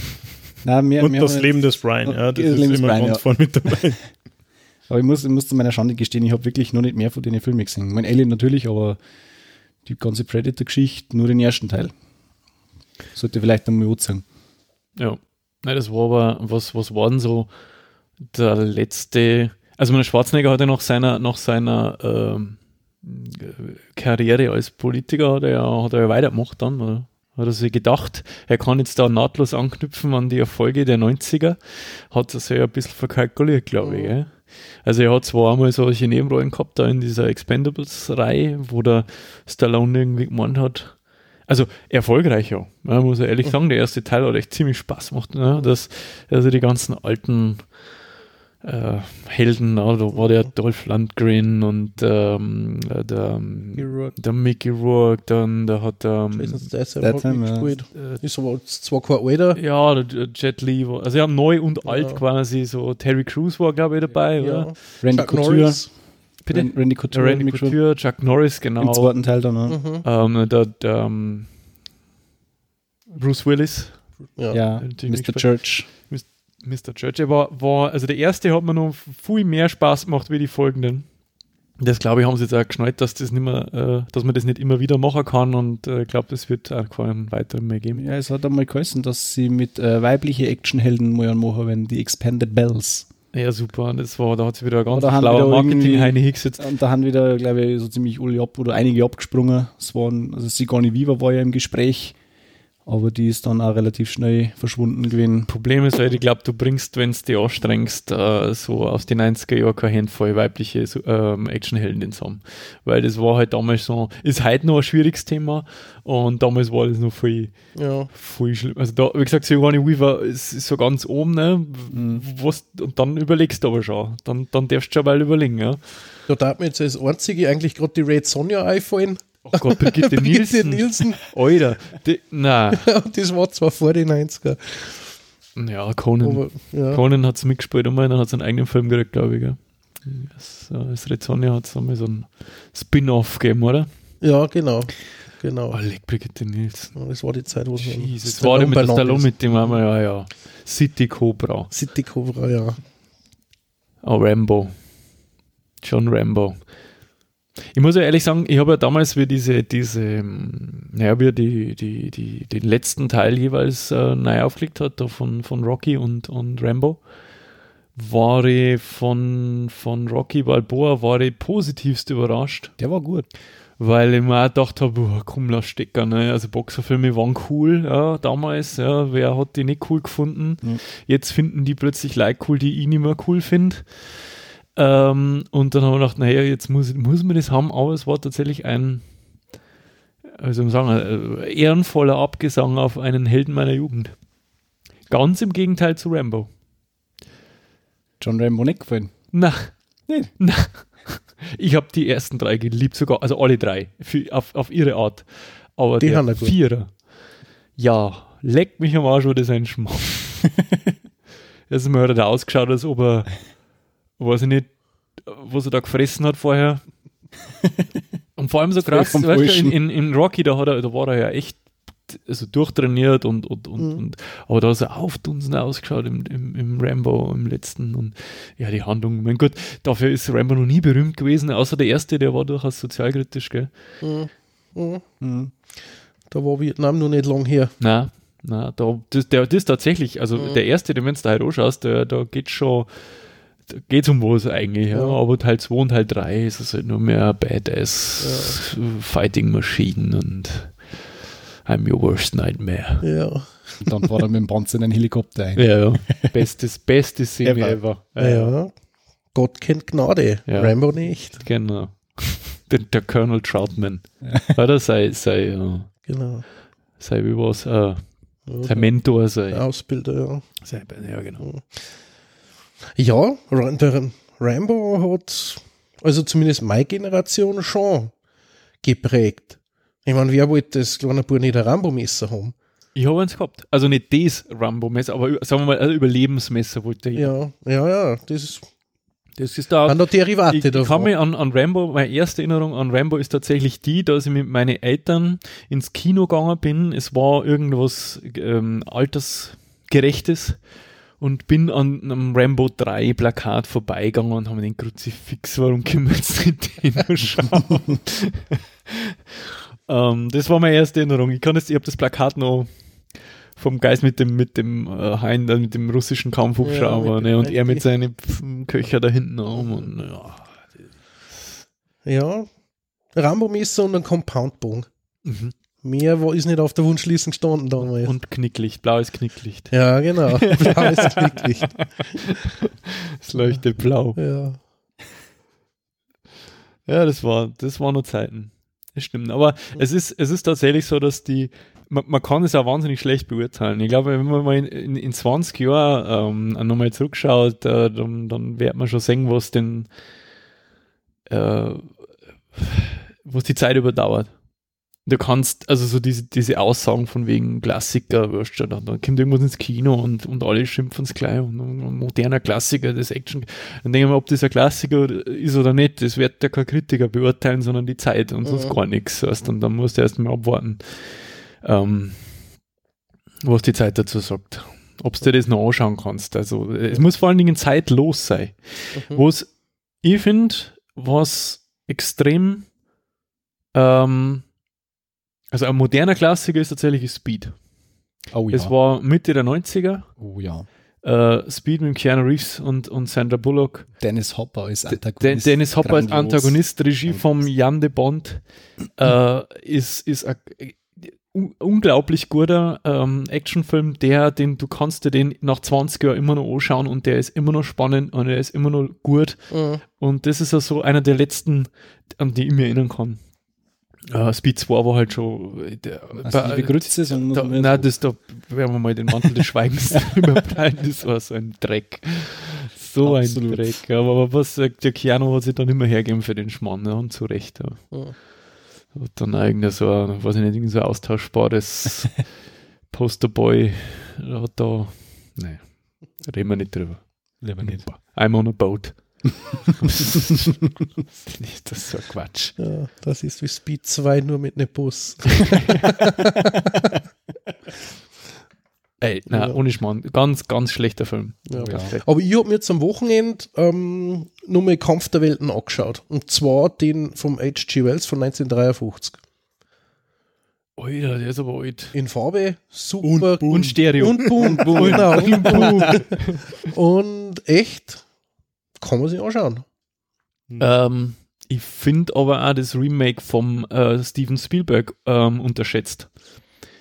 Nein, mehr, Und mehr das Leben des Brian, ja, das Das ist Leben des immer Brian, ganz ja. vorne mit dabei. Aber ich muss, ich muss zu meiner Schande gestehen, ich habe wirklich noch nicht mehr von den Filmen gesehen. Mein Alien natürlich, aber die ganze Predator-Geschichte nur den ersten Teil. Sollte vielleicht einmal gut sagen. Ja. Nein, das war aber, was, was war denn so der letzte, also mein Schwarzenegger hat ja nach seiner, nach seiner ähm, Karriere als Politiker hat er ja, hat er ja weitergemacht dann, oder? Hat er sich gedacht, er kann jetzt da nahtlos anknüpfen an die Erfolge der 90er, hat er sich ja ein bisschen verkalkuliert, glaube ich. Gell? Also er hat zwar einmal solche Nebenrollen gehabt, da in dieser Expendables-Reihe, wo der Stallone irgendwie gemeint hat, also erfolgreich ja, muss ich ehrlich sagen, der erste Teil hat echt ziemlich Spaß gemacht, ne? dass also die ganzen alten äh, Helden, ne? da war der Dolph Lundgren und ähm, äh, der, Rourke. der Mickey Rourke, dann da hat der, ähm, Jason Statham ja. mitgespielt. äh, Ist aber jetzt zwar kein alter. ja, der- der Jet Li, war, also ja, neu und alt Ja. quasi, so Terry Crews war glaube ich dabei, Ja. oder? Randy Chuck Couture. Norris. Bitte? Ran- Randy Der Couture. Randy. Couture, Chuck Norris, genau. Im zweiten Teil dann. ne? Mhm. Ähm, der, der ähm, Bruce Willis, Ja. Ja, Mr. Church. Mr. Church. Er war, war, also der erste hat mir noch viel mehr Spaß gemacht wie die folgenden. Das glaube ich, haben sie jetzt auch geschnallt, dass das nicht mehr, äh, dass man das nicht immer wieder machen kann und äh, ich glaube, das wird auch keinen weiteren mehr geben. Ja, es hat einmal geheißen, dass sie mit äh, weiblichen Actionhelden mal anmachen werden, die Expanded Bells. Ja, super. Und das war, da hat sich wieder ein ganz wieder irgendwie- Marketing-Heine hingesetzt. Und da haben wieder, glaube ich, so ziemlich alle ab oder einige abgesprungen. Es waren, also Sigourney Weaver war ja im Gespräch, aber die ist dann auch relativ schnell verschwunden gewesen. Problem ist halt, ich glaube, du bringst, wenn es dich anstrengst, äh, so aus den 90er Jahren keine Handvoll weibliche ähm, Actionhelden zusammen. Weil das war halt damals so, ist heute noch ein schwieriges Thema und damals war das noch viel, Ja. Voll schlimm. Also da, wie gesagt, Sigourney Weaver ist, ist so ganz oben, ne? Mhm. Was, und dann überlegst du aber schon. Dann, dann darfst du schon mal überlegen, ja. Da darf mir jetzt als einzige eigentlich gerade die Red Sonja einfallen. Oh Gott, Brigitte Brigitte Nielsen. Nielsen. Alter, die, na, das war zwar vor den 90er. ja, Conan. Aber, ja. Conan hat es mitgespielt einmal, dann hat es einen eigenen Film gekriegt, glaube ich, gell. Das, äh, als Red Sonja hat es einmal so ein Spin-off gegeben, oder? Ja, genau. Genau. Alec Brigitte Nielsen. Das war die Zeit, wo es Jesus, das war der mit der Stallone, mit dem wir ja, ja. City Cobra. City Cobra, ja. Oh, Rambo. John Rambo. Ich muss ja ehrlich sagen, ich habe ja damals wie diese, diese, naja, wie er die, die, die, den letzten Teil jeweils äh, neu aufgelegt hat, da von, von Rocky und, und Rambo, war ich von, von Rocky Balboa, war ich positivst überrascht, Der war gut. weil ich mir auch gedacht habe, oh, komm, lass stecken, ne? also Boxerfilme waren cool, ja, damals, ja, wer hat die nicht cool gefunden, Ja. jetzt finden die plötzlich Leute cool, die ich nicht mehr cool finde. Ähm, und dann haben wir gedacht, naja, jetzt muss, muss man das haben, aber es war tatsächlich ein, also sagen, ein ehrenvoller Abgesang auf einen Helden meiner Jugend. Ganz im Gegenteil zu Rambo. John Rambo nicht gefallen. Na, Nicht? na. Ich habe die ersten drei geliebt, sogar, also alle drei, für, auf, auf ihre Art. Aber Die der. Vierer, ja, leck mich am Arsch, wo das ein Schmarrn. Jetzt hat er da ausgeschaut, als ob er, weiß ich nicht, was er da gefressen hat vorher. Und vor allem so krass, weißt du, in, in, in Rocky, da, hat er, da war er ja echt also durchtrainiert und, und, und, Mhm. und aber da hat er aufdunsen ausgeschaut im, im, im Rambo im letzten und ja, die Handlung, mein Gott, dafür ist Rambo noch nie berühmt gewesen, außer der erste, der war durchaus sozialkritisch, gell? Mhm. Mhm. Mhm. Da war Vietnam noch nicht lang her. Na, na, da, das, der, das ist tatsächlich, also Mhm. der erste, den wenn du da halt anschaust, der, da geht schon, da geht's um was eigentlich, ja. Ja. aber Teil 2 und Teil 3 ist es halt nur mehr Badass Fighting Machine und I'm your worst nightmare. Ja. Und dann war er mit dem Panzer in einen Helikopter ein. Ja, ja. Bestes, beste Szene Ever. ever. Ja. Gott kennt Gnade. Ja. Rambo nicht. Genau. Der, der Colonel Troutman. Oder sei, sei, äh, Genau. sei wie was, äh, Ja, sein Mentor, sei. der Ausbilder, ja. sei ja, genau. Ja, der Rambo hat also zumindest meine Generation schon geprägt. Ich meine, wer wollte das kleine Bub nicht ein Rambo-Messer haben? Ich habe eins gehabt. Also nicht das Rambo-Messer, aber sagen wir mal, ein Überlebensmesser wollte ich. Ja, ja, ja. Das ist, Das ist da. waren da Derivate Ich, ich davon. kann mich an, an Rambo, meine erste Erinnerung an Rambo ist tatsächlich die, dass ich mit meinen Eltern ins Kino gegangen bin. Es war irgendwas ähm, Altersgerechtes und bin an einem Rambo 3 Plakat vorbeigegangen und habe den Kruzifix, warum können wir jetzt nicht den noch schauen? ähm, das war meine erste Erinnerung. Ich kann jetzt, ich habe das Plakat noch vom Geist mit dem, mit dem äh, Hein, äh, mit dem russischen Kampfhubschrauber, Ja, ne, und er mit seinen Köcher da hinten rum und ja. Ja. Rambo-Messer und ein Compoundbogen. Mhm. Mehr ist nicht auf der Wunschliste gestanden damals. Und Knicklicht, blaues Knicklicht. ja, genau. Blaues Knicklicht. Es leuchtet blau. Ja. Ja, das war, das waren nur Zeiten. Das stimmt. Aber es ist, es ist tatsächlich so, dass die, man, man kann es auch wahnsinnig schlecht beurteilen. Ich glaube, wenn man mal in, in, in 20 Jahren ähm, nochmal zurückschaut, äh, dann, dann wird man schon sehen, was denn, äh, was die Zeit überdauert. Du kannst, also so diese, diese Aussagen von wegen Klassiker, weißt du, dann, dann kommt irgendwas ins Kino und, und alle schimpfen es gleich und, und, moderner Klassiker, das Action. Dann denke ich mir, ob das ein Klassiker ist oder nicht, das wird ja kein Kritiker beurteilen, sondern die Zeit und sonst Mhm. gar nichts. Weißt, und dann musst du erst mal abwarten, ähm, was die Zeit dazu sagt. Ob du dir das noch anschauen kannst. Also es muss vor allen Dingen zeitlos sein. Mhm. Wo es, ich finde, was extrem, ähm, also ein moderner Klassiker ist tatsächlich Speed. Oh ja. Es war Mitte der 90er. oh ja. Äh, Speed mit Keanu Reeves und, und Sandra Bullock. Dennis Hopper ist De- Antagonist. Dennis Hopper als Grandios. Antagonist, Regie vom Jan de Bond, äh, ist, ist ein un unglaublich guter ähm, Actionfilm, der, den du kannst dir den nach 20 Jahren immer noch anschauen und der ist immer noch spannend und er ist immer noch gut. Mhm. Und das ist ja so einer der letzten, an die ich mich erinnern kann. Äh, Speed 2 war halt schon. äh, Der, Also, bei- so muss da, man- nein, das, da werden wir mal den Mantel des Schweigens überbreiten. Das war so ein Dreck. So Absolut. ein Dreck. Aber, was sagt der Keanu hat sich dann immer hergeben für den Schmarrn, ne? und zu Recht. Ja. Mhm. Hat dann irgendein so, ein, weiß ich nicht, irgend so austauschbares Posterboy hat da. Nein, reden wir nicht drüber. Lieber nicht. I'm on a boat. Das ist so Quatsch. Ja, das ist wie Speed 2 nur mit einem Bus. Ey, na, Ja. ohne Schmarrn. Ganz, ganz schlechter Film. Ja. Gesagt. Aber ich habe mir zum Wochenende ähm, nur mal Kampf der Welten angeschaut. Und zwar den vom H.G. Wells von 1953. Alter, der ist aber alt. In Farbe, super. Und Stereo. Und bunt, genau. Und, bunt. und echt, kann man sich anschauen. Ähm, ich finde aber auch das Remake vom äh, Steven Spielberg ähm, unterschätzt.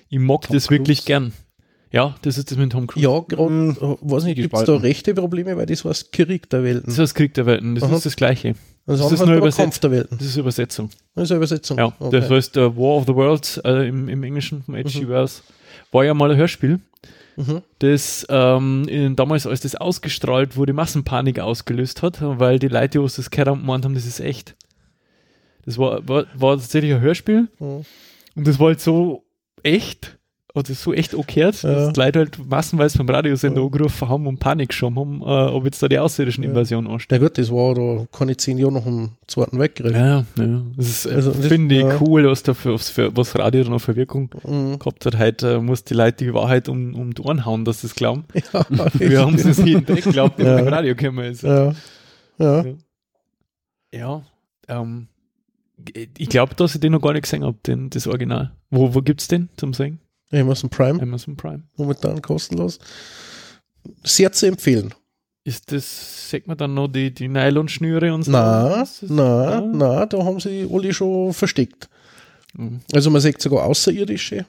Ich mag Tom das wirklich Cruise? gern. Ja, das ist das mit Tom Cruise. Ja, gerade, Hm, äh, weiß nicht, gibt es da rechte Probleme, weil das heißt Krieg der Welten. Das ist das Krieg der Welten, das Aha. ist das Gleiche. Das das ist nur. Kampf der Welten. Das ist Übersetzung. Das ist eine Übersetzung. Ja, okay. das heißt äh, War of the Worlds äh, im, im Englischen vom H.G. Mhm. Wells. War ja mal ein Hörspiel, Mhm. das ähm, damals, als das ausgestrahlt wurde, Massenpanik ausgelöst hat, weil die Leute, die das gehört haben, gemeint haben, das ist echt. Das war, war, war tatsächlich ein Hörspiel Mhm. und das war halt so echt, oder so echt okehrt, Ja. dass die Leute halt massenweise vom Radiosender Ja. angerufen haben und Panik schon haben, äh, ob jetzt da die außerirdischen Ja. Invasion ansteht. Na gut, das war da keine zehn Jahre nach dem Zweiten Weltkrieg. Ja, ja. Das ist, Also das- finde ich ja. cool, was da für, was, für, was Radio noch für Wirkung Mhm. gehabt hat. Heute äh, muss die Leute die Wahrheit um, um die Ohren hauen, dass sie es glauben. Ja, Wir haben es jeden Tag geglaubt, wenn Ja. im Radio gekommen ist. ja. ja. Ja, ähm, ich glaube, dass ich den noch gar nicht gesehen habe, das Original. Wo, wo gibt es den zum Sehen? Amazon Prime, Amazon Prime. momentan kostenlos. Sehr zu empfehlen. Ist das, sagt man dann noch die, die Nylonschnüre und so? Na, na, Ah. na, da haben sie alle schon versteckt. Mhm. Also man sieht sogar Außerirdische.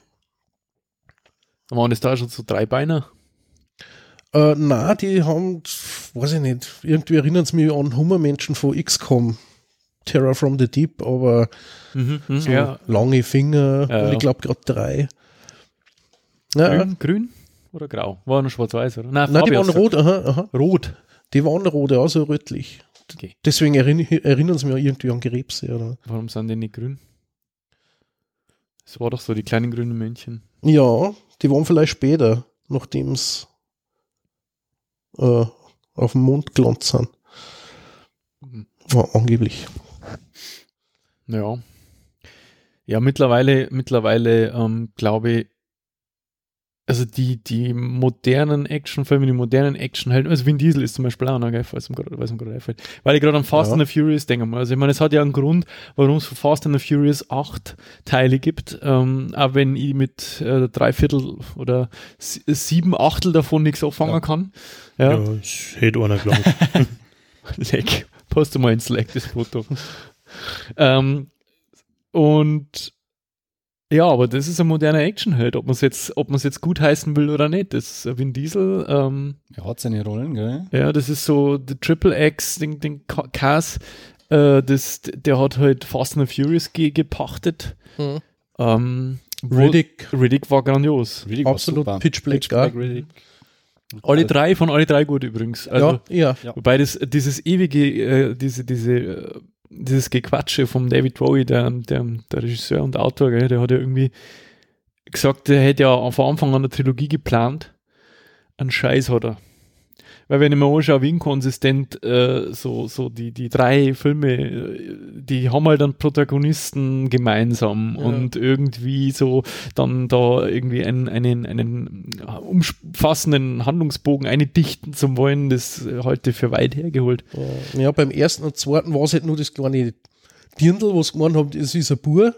Waren das da schon so drei Beiner? Äh, na, die haben, weiß ich nicht, irgendwie erinnern sie mich an Hummermenschen von XCOM. Terror from the Deep, aber Mhm. mhm. so Ja, lange Finger Ja, ja. ich glaube gerade drei. Ja, grün, grün oder grau? War noch schwarz-weiß, oder? Nein, Nein, die waren rot, aha, aha. Rot. Die waren rot, ja, so rötlich. Okay. Deswegen erinn erinnern sie mich irgendwie an Krebse, oder? Warum sind die nicht grün? Es war doch so die kleinen grünen Männchen. Ja, die waren vielleicht später, nachdem es äh, auf dem Mond gelandet sind. Mhm. War angeblich. Ja. Ja, mittlerweile, mittlerweile ähm, glaube ich, also die, die modernen Actionfilme, die modernen Actionhelden, also Vin Diesel ist zum Beispiel auch noch, gell, falls gerade, einfällt. Weil ich gerade an Fast Ja. and the Furious denke mal. Also ich meine, es hat ja einen Grund, warum es für Fast and the Furious acht Teile gibt, ähm, auch wenn ich mit äh, drei Viertel oder sie- sieben Achtel davon nichts anfangen Ja. kann. Ja, Ja, es hätte einer gelangt. Slack. Poste mal in Slack das Foto. ähm, und ja, aber das ist ein moderner Actionheld, ob man es jetzt, ob man es jetzt gut heißen will oder nicht. Das ist Vin Diesel, ähm, Er hat seine Rollen, gell? ja, das ist so der Triple X, den, den Ca- Cass, äh, das, der hat halt Fast and the Furious ge gepachtet. Mhm. Ähm, Riddick, Riddick war grandios. Riddick war absolut super. Pitch Black, Pitch? Black, Riddick. Alle drei, von alle drei gut übrigens. Also, ja, ja. Wobei das, dieses ewige, äh, diese, diese, äh, dieses Gequatsche vom David Bowie, der, der, der Regisseur und Autor, gell, der hat ja irgendwie gesagt, der hätte ja von Anfang an eine Trilogie geplant. Ein Scheiß hat er. Weil wenn ich mir anschaue, wie inkonsistent äh, so, so die, die drei Filme, äh, die haben halt dann Protagonisten gemeinsam Ja. und irgendwie so dann da irgendwie einen, einen, einen umfassenden Handlungsbogen eindichten zu wollen, das äh, heute für weit hergeholt. Ja, beim ersten und zweiten war es halt nur das kleine Dirndl, sie gemeint haben, das ist ein Bur.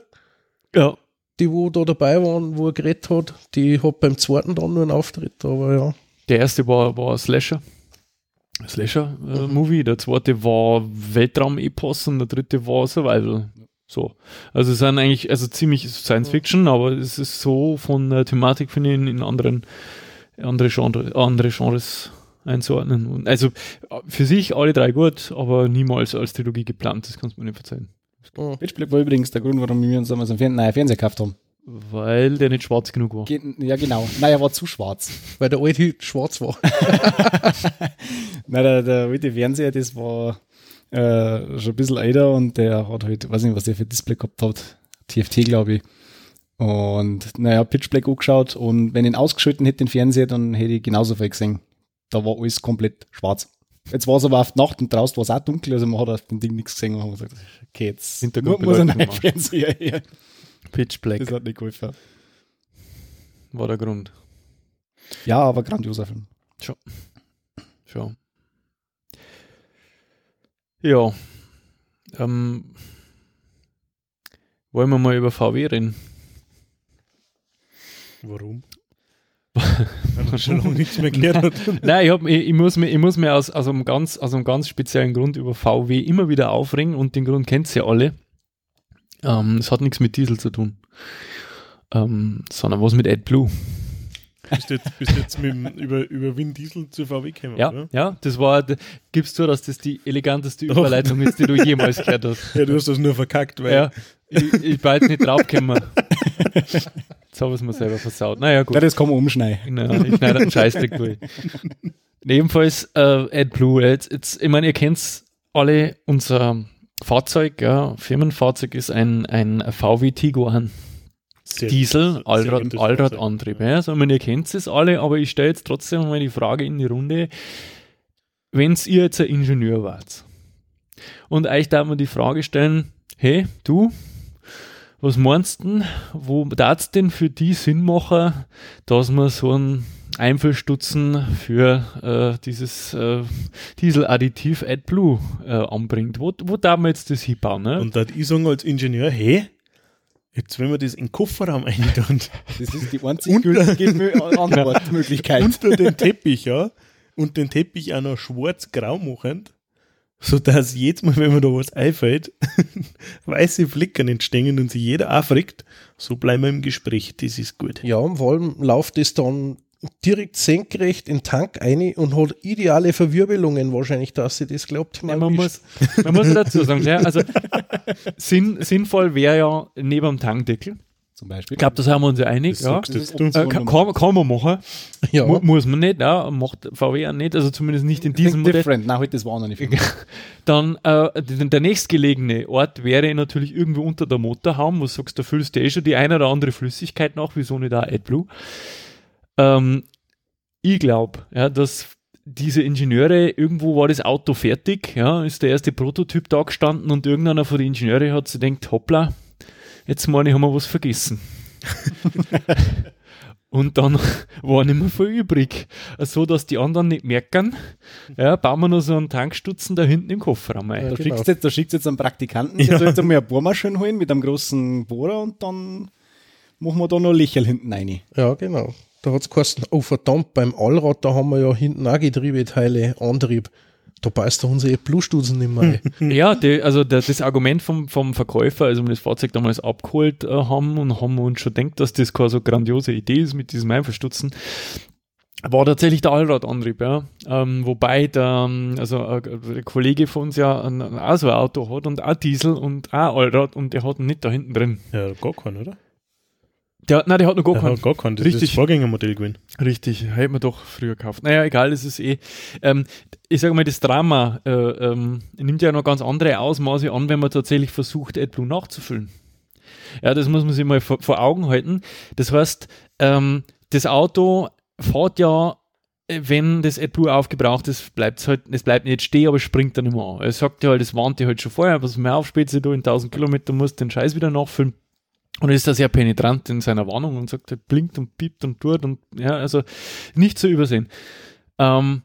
Ja. Die, wo da dabei waren, wo er geredet hat, die hat beim zweiten dann nur einen Auftritt, aber ja. Der erste war, war ein Slasher. Ein Slasher-Movie. der zweite war Weltraum-Epos und der dritte war Survival. So. Also es sind eigentlich, also ziemlich Science Fiction, aber es ist so von der Thematik, finde ich, in, in anderen, andere, Genre, andere Genres einzuordnen. Und also für sich alle drei gut, aber niemals als Trilogie geplant, das kannst du mir nicht verzeihen. Mhm. Pitch Black war übrigens der Grund, warum wir uns damals einen Fernseher gekauft haben. Weil der nicht schwarz genug war. Ge ja, genau. Nein, er war zu schwarz. Weil der alte schwarz war. Nein, der, der alte Fernseher, das war äh, schon ein bisschen älter und der hat halt, weiß nicht, was der für Display gehabt hat. TFT, glaube ich. Und naja, Pitch Black angeschaut und wenn ich ihn ausgeschalten hätte, den Fernseher, dann hätte ich genauso viel gesehen. Da war alles komplett schwarz. Jetzt war es aber auf die Nacht und draußen war es auch dunkel, also man hat auf dem Ding nichts gesehen und haben gesagt, okay, jetzt Hintergrund muss ein Fernseher her. Pitch Black Das hat nicht geholfen. war der Grund. Ja, aber grandioser Film. Schon. Ja. Ähm, wollen wir mal über VW reden? Warum? Weil man schon lange nichts mehr gehört hat. Nein, ich, hab, ich, ich muss mir, ich muss mir aus, aus, einem ganz, aus einem ganz speziellen Grund über VW immer wieder aufregen und den Grund kennt ihr alle. Ähm, Es hat nichts mit Diesel zu tun, ähm, sondern was mit AdBlue. Bist du jetzt, bist du jetzt mit, dem- über, über Win Diesel zu VW gekommen, Ja, oder? ja, das war, gibst zu, dass das die eleganteste Überleitung ist, die du jemals gehört hast. Ja, du hast das nur verkackt, weil Ja, ich, ich war jetzt nicht draufgekommen. Jetzt habe ich es mir selber versaut. Naja, gut. Ja, das kann man umschneiden. Nein, ich schneide einen Scheißdreck durch. Ebenfalls äh, AdBlue. Jetzt, jetzt, ich meine, ihr kennt alle, unser Fahrzeug, ja, Firmenfahrzeug ist ein, ein VW Tiguan. sehr- Diesel, Allrad, Allradantrieb. Ja. Also, ich meine, ihr kennt es alle, aber ich stelle jetzt trotzdem mal die Frage in die Runde, wenn ihr jetzt ein Ingenieur wart und euch da mal die Frage stellen, hey, du, was meinst du, denn, wo darf denn für die Sinn machen, dass man so einen Einfüllstutzen für äh, dieses äh, Dieseladditiv AdBlue äh, anbringt? Wo, wo darf man jetzt das hinbauen? Ne? Und da hat ich sagen als Ingenieur, hey, jetzt wenn wir das in den Kofferraum eintun, Das ist die einzige gültige Antwortmöglichkeit. unter den Teppich, ja, und den Teppich auch noch schwarz-grau machen, sodass jedes Mal, wenn mir da was einfällt, weiße Flicken entstehen und sich jeder aufregt, so bleiben wir im Gespräch, das ist gut. Ja, und vor allem läuft es dann direkt senkrecht in den Tank ein und hat ideale Verwirbelungen wahrscheinlich, dass sie das glaubt. Ja, man, muss, man muss dazu sagen, ja, also sinn, sinnvoll wäre ja neben dem Tankdeckel. Zum Beispiel. Ich glaube, das haben wir uns ja einig. Das Ja. Äh, kann, kann, man machen, ja, Mu muss man nicht, ja, macht VW auch nicht, also zumindest nicht in diesem Modell. different. Nein, heute das war noch nicht. Dann äh, der, nächstgelegene Ort wäre natürlich irgendwo unter der Motorhaum, wo du sagst, da füllst du eh schon die eine oder andere Flüssigkeit nach, wieso nicht auch AdBlue. Ähm, ich glaube, ja, dass diese Ingenieure, irgendwo war das Auto fertig, ja, ist der erste Prototyp da gestanden und irgendeiner von den Ingenieure hat sich gedacht, hoppla, jetzt meine ich, haben wir was vergessen. und dann war nicht mehr viel übrig. So dass die anderen nicht merken, ja, bauen wir noch so einen Tankstutzen da hinten im Kofferraum ein. Ja, Da genau. schickst du jetzt, da schickst du jetzt einen Praktikanten, der Ja. soll jetzt einmal eine Bohrmaschine holen mit einem großen Bohrer und dann machen wir da noch Lächel hinten rein. ja, genau. Da hat es geheißen, oh verdammt, beim Allrad, da haben wir ja hinten auch Getriebeteile, Antrieb. Da beißt er unsere Blutstutzen nicht mehr ein. Ja, die, also der, das Argument vom, vom Verkäufer, also wir das Fahrzeug damals abgeholt äh, haben und haben uns schon gedacht, dass das keine so grandiose Idee ist mit diesem Einverstutzen, war tatsächlich der Allradantrieb, ja. Ähm, wobei der, ähm, also äh, der Kollege von uns ja ein, ein, auch so ein Auto hat und auch Diesel und auch Allrad und der hat ihn nicht da hinten drin. Ja, gar keinen, oder? Der, nein, der hat noch gar gar keinen, das Richtig. ist das Vorgängermodell gewesen. Richtig, hätte man doch früher gekauft. Naja, egal, es ist eh. Ähm, ich sage mal, das Drama äh, ähm, nimmt ja noch ganz andere Ausmaße an, wenn man tatsächlich versucht, AdBlue nachzufüllen. Ja, das muss man sich mal vor, vor Augen halten. Das heißt, ähm, das Auto fährt ja, äh, wenn das AdBlue aufgebraucht ist, bleibt es halt, es bleibt nicht stehen, aber springt dann immer an. Er sagt ja halt, das warnt dir halt schon vorher, was mehr aufspätze du in 1000 Kilometern musst den Scheiß wieder nachfüllen. Und ist da sehr penetrant in seiner Warnung und sagt, er blinkt und piept und tut und ja, also nicht zu übersehen. Ähm,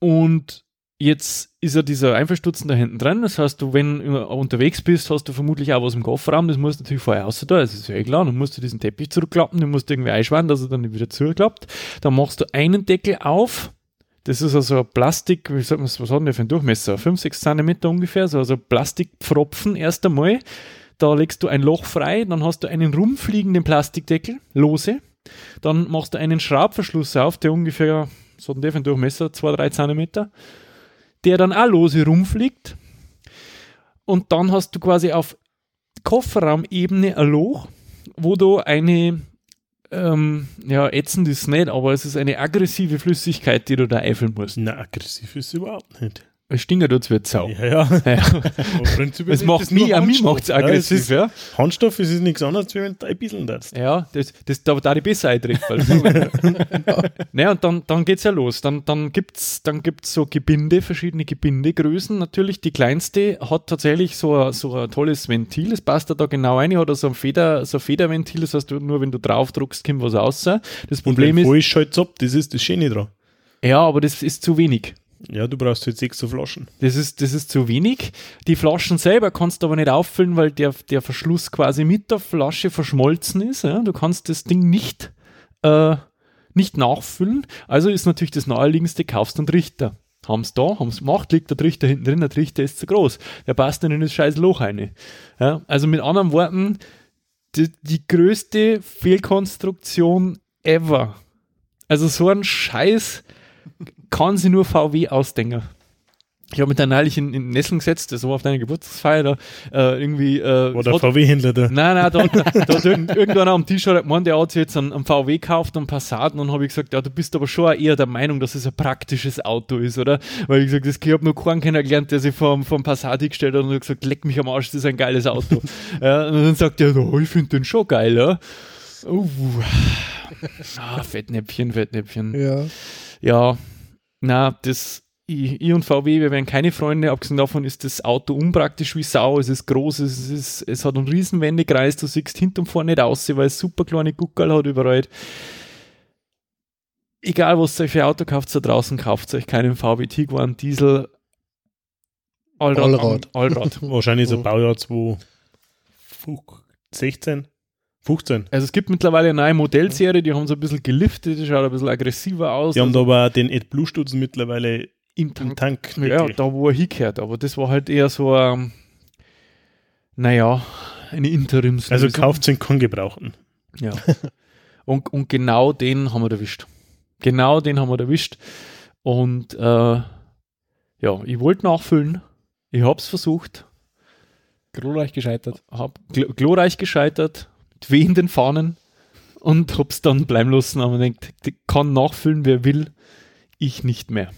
und jetzt ist ja dieser Einverstutzen da hinten dran. Das heißt, du, wenn du unterwegs bist, hast du vermutlich auch was im Kofferraum. Das musst du natürlich vorher außer da. Das ist ja eh klar. Dann musst du diesen Teppich zurückklappen, den musst du irgendwie einschwaren, dass er dann wieder zurückklappt. Dann machst du einen Deckel auf. Das ist also ein Plastik, wie sagt man, was hat denn der für einen Durchmesser? 5, 6 Zentimeter ungefähr, so also Plastikpfropfen erst einmal. Da legst du ein Loch frei, dann hast du einen rumfliegenden Plastikdeckel, lose. Dann machst du einen Schraubverschluss auf, der ungefähr, so für einen Durchmesser, 2, 3 Zentimeter, der dann auch lose rumfliegt. Und dann hast du quasi auf Kofferraumebene ein Loch, wo du eine, ähm, ja, ätzend ist es nicht, aber es ist eine aggressive Flüssigkeit, die du da einfüllen musst. Na, aggressiv ist es überhaupt nicht. Es stinkt tut's wie Sau. Ja, ja. Ja. Es ist macht mich, an mich Ja, es aggressiv, ist- ja. Es ist nichts anderes, wie wenn du ein bisschen darfst. Ja, das, das, da darf ich besser eintreffen. naja, und dann, dann geht's ja los. Dann, dann gibt's, dann gibt's so Gebinde, verschiedene Gebindegrößen. Natürlich, die kleinste hat tatsächlich so ein, so ein tolles Ventil. Das passt da, da genau rein. Hat so ein, Feder, so ein Federventil. Das heißt, du- nur wenn du drauf druckst, kommt was raus. Das Und Problem wenn ist, voll ist, schalt's ab. Das ist das Schöne dran. ja, aber das ist zu wenig. Ja, du brauchst halt sechs so Flaschen. Das ist, das ist zu wenig. Die Flaschen selber kannst du aber nicht auffüllen, weil der, der Verschluss quasi mit der Flasche verschmolzen ist. Ja? Du kannst das Ding nicht, äh, nicht nachfüllen. Also ist natürlich das naheliegendste, kaufst einen Trichter. Haben es da, haben es gemacht, liegt der Trichter hinten drin, der Trichter ist zu groß. Der passt dann in das scheiß Loch rein. Ja? Also mit anderen Worten, die, die größte Fehlkonstruktion ever. Also so ein Scheiß kann sie nur VW ausdenken. Ich habe mich dann neulich in, in Nesseln gesetzt, das war auf deiner Geburtstagsfeier, da äh, irgendwie. Äh, War der hat- VW-Händler da. Nein, nein, da, da hat irgend, irgendeiner am Tisch hat gemeint, der hat sich jetzt einen, einen VW gekauft, einen Passat, und dann habe ich gesagt, ja, du bist aber schon eher der Meinung, dass es ein praktisches Auto ist, oder? Weil ich gesagt, das- ich habe noch keinen kennengelernt, der sich vor vom Passat hingestellt hat und hat gesagt, leck mich am Arsch, das ist ein geiles Auto. ja, und dann sagt er, oh, ich finde den schon geil, ja. Uh. Ah, Fettnäpfchen, Fettnäpfchen. Ja. Ja, na, das, ich, und VW, wir wären keine Freunde. Abgesehen davon ist das Auto unpraktisch wie Sau. Es ist groß, es, ist, es hat einen riesen Wendekreis. Du siehst hinten und vorne nicht aus, weil es super kleine Guckerl hat überall. Egal, was ihr euch für Auto kauft da draußen, kauft euch keinen VW Tiguan, Diesel, Allrad. Allrad. Allrad. Wahrscheinlich so Mhm. Baujahr 2016, 15. Also es gibt mittlerweile eine neue Modellserie, die haben so ein bisschen geliftet, die schaut ein bisschen aggressiver aus. Die haben also da aber den AdBlue-Stutzen mittlerweile im im Tank Tank. Ja, da wo er hingehört, aber das war halt eher so, ähm, naja, eine Interimslösung. Also kauft den keinen Gebrauchten. Ja. und, und genau den haben wir erwischt. Genau den haben wir erwischt. Und äh, ja, ich wollte nachfüllen. Ich habe es versucht, Glorreich gescheitert. habe gl glorreich gescheitert, mit wehenden Fahnen und habe es dann bleiben lassen. Aber man denkt, die kann nachfüllen, wer will, ich nicht mehr.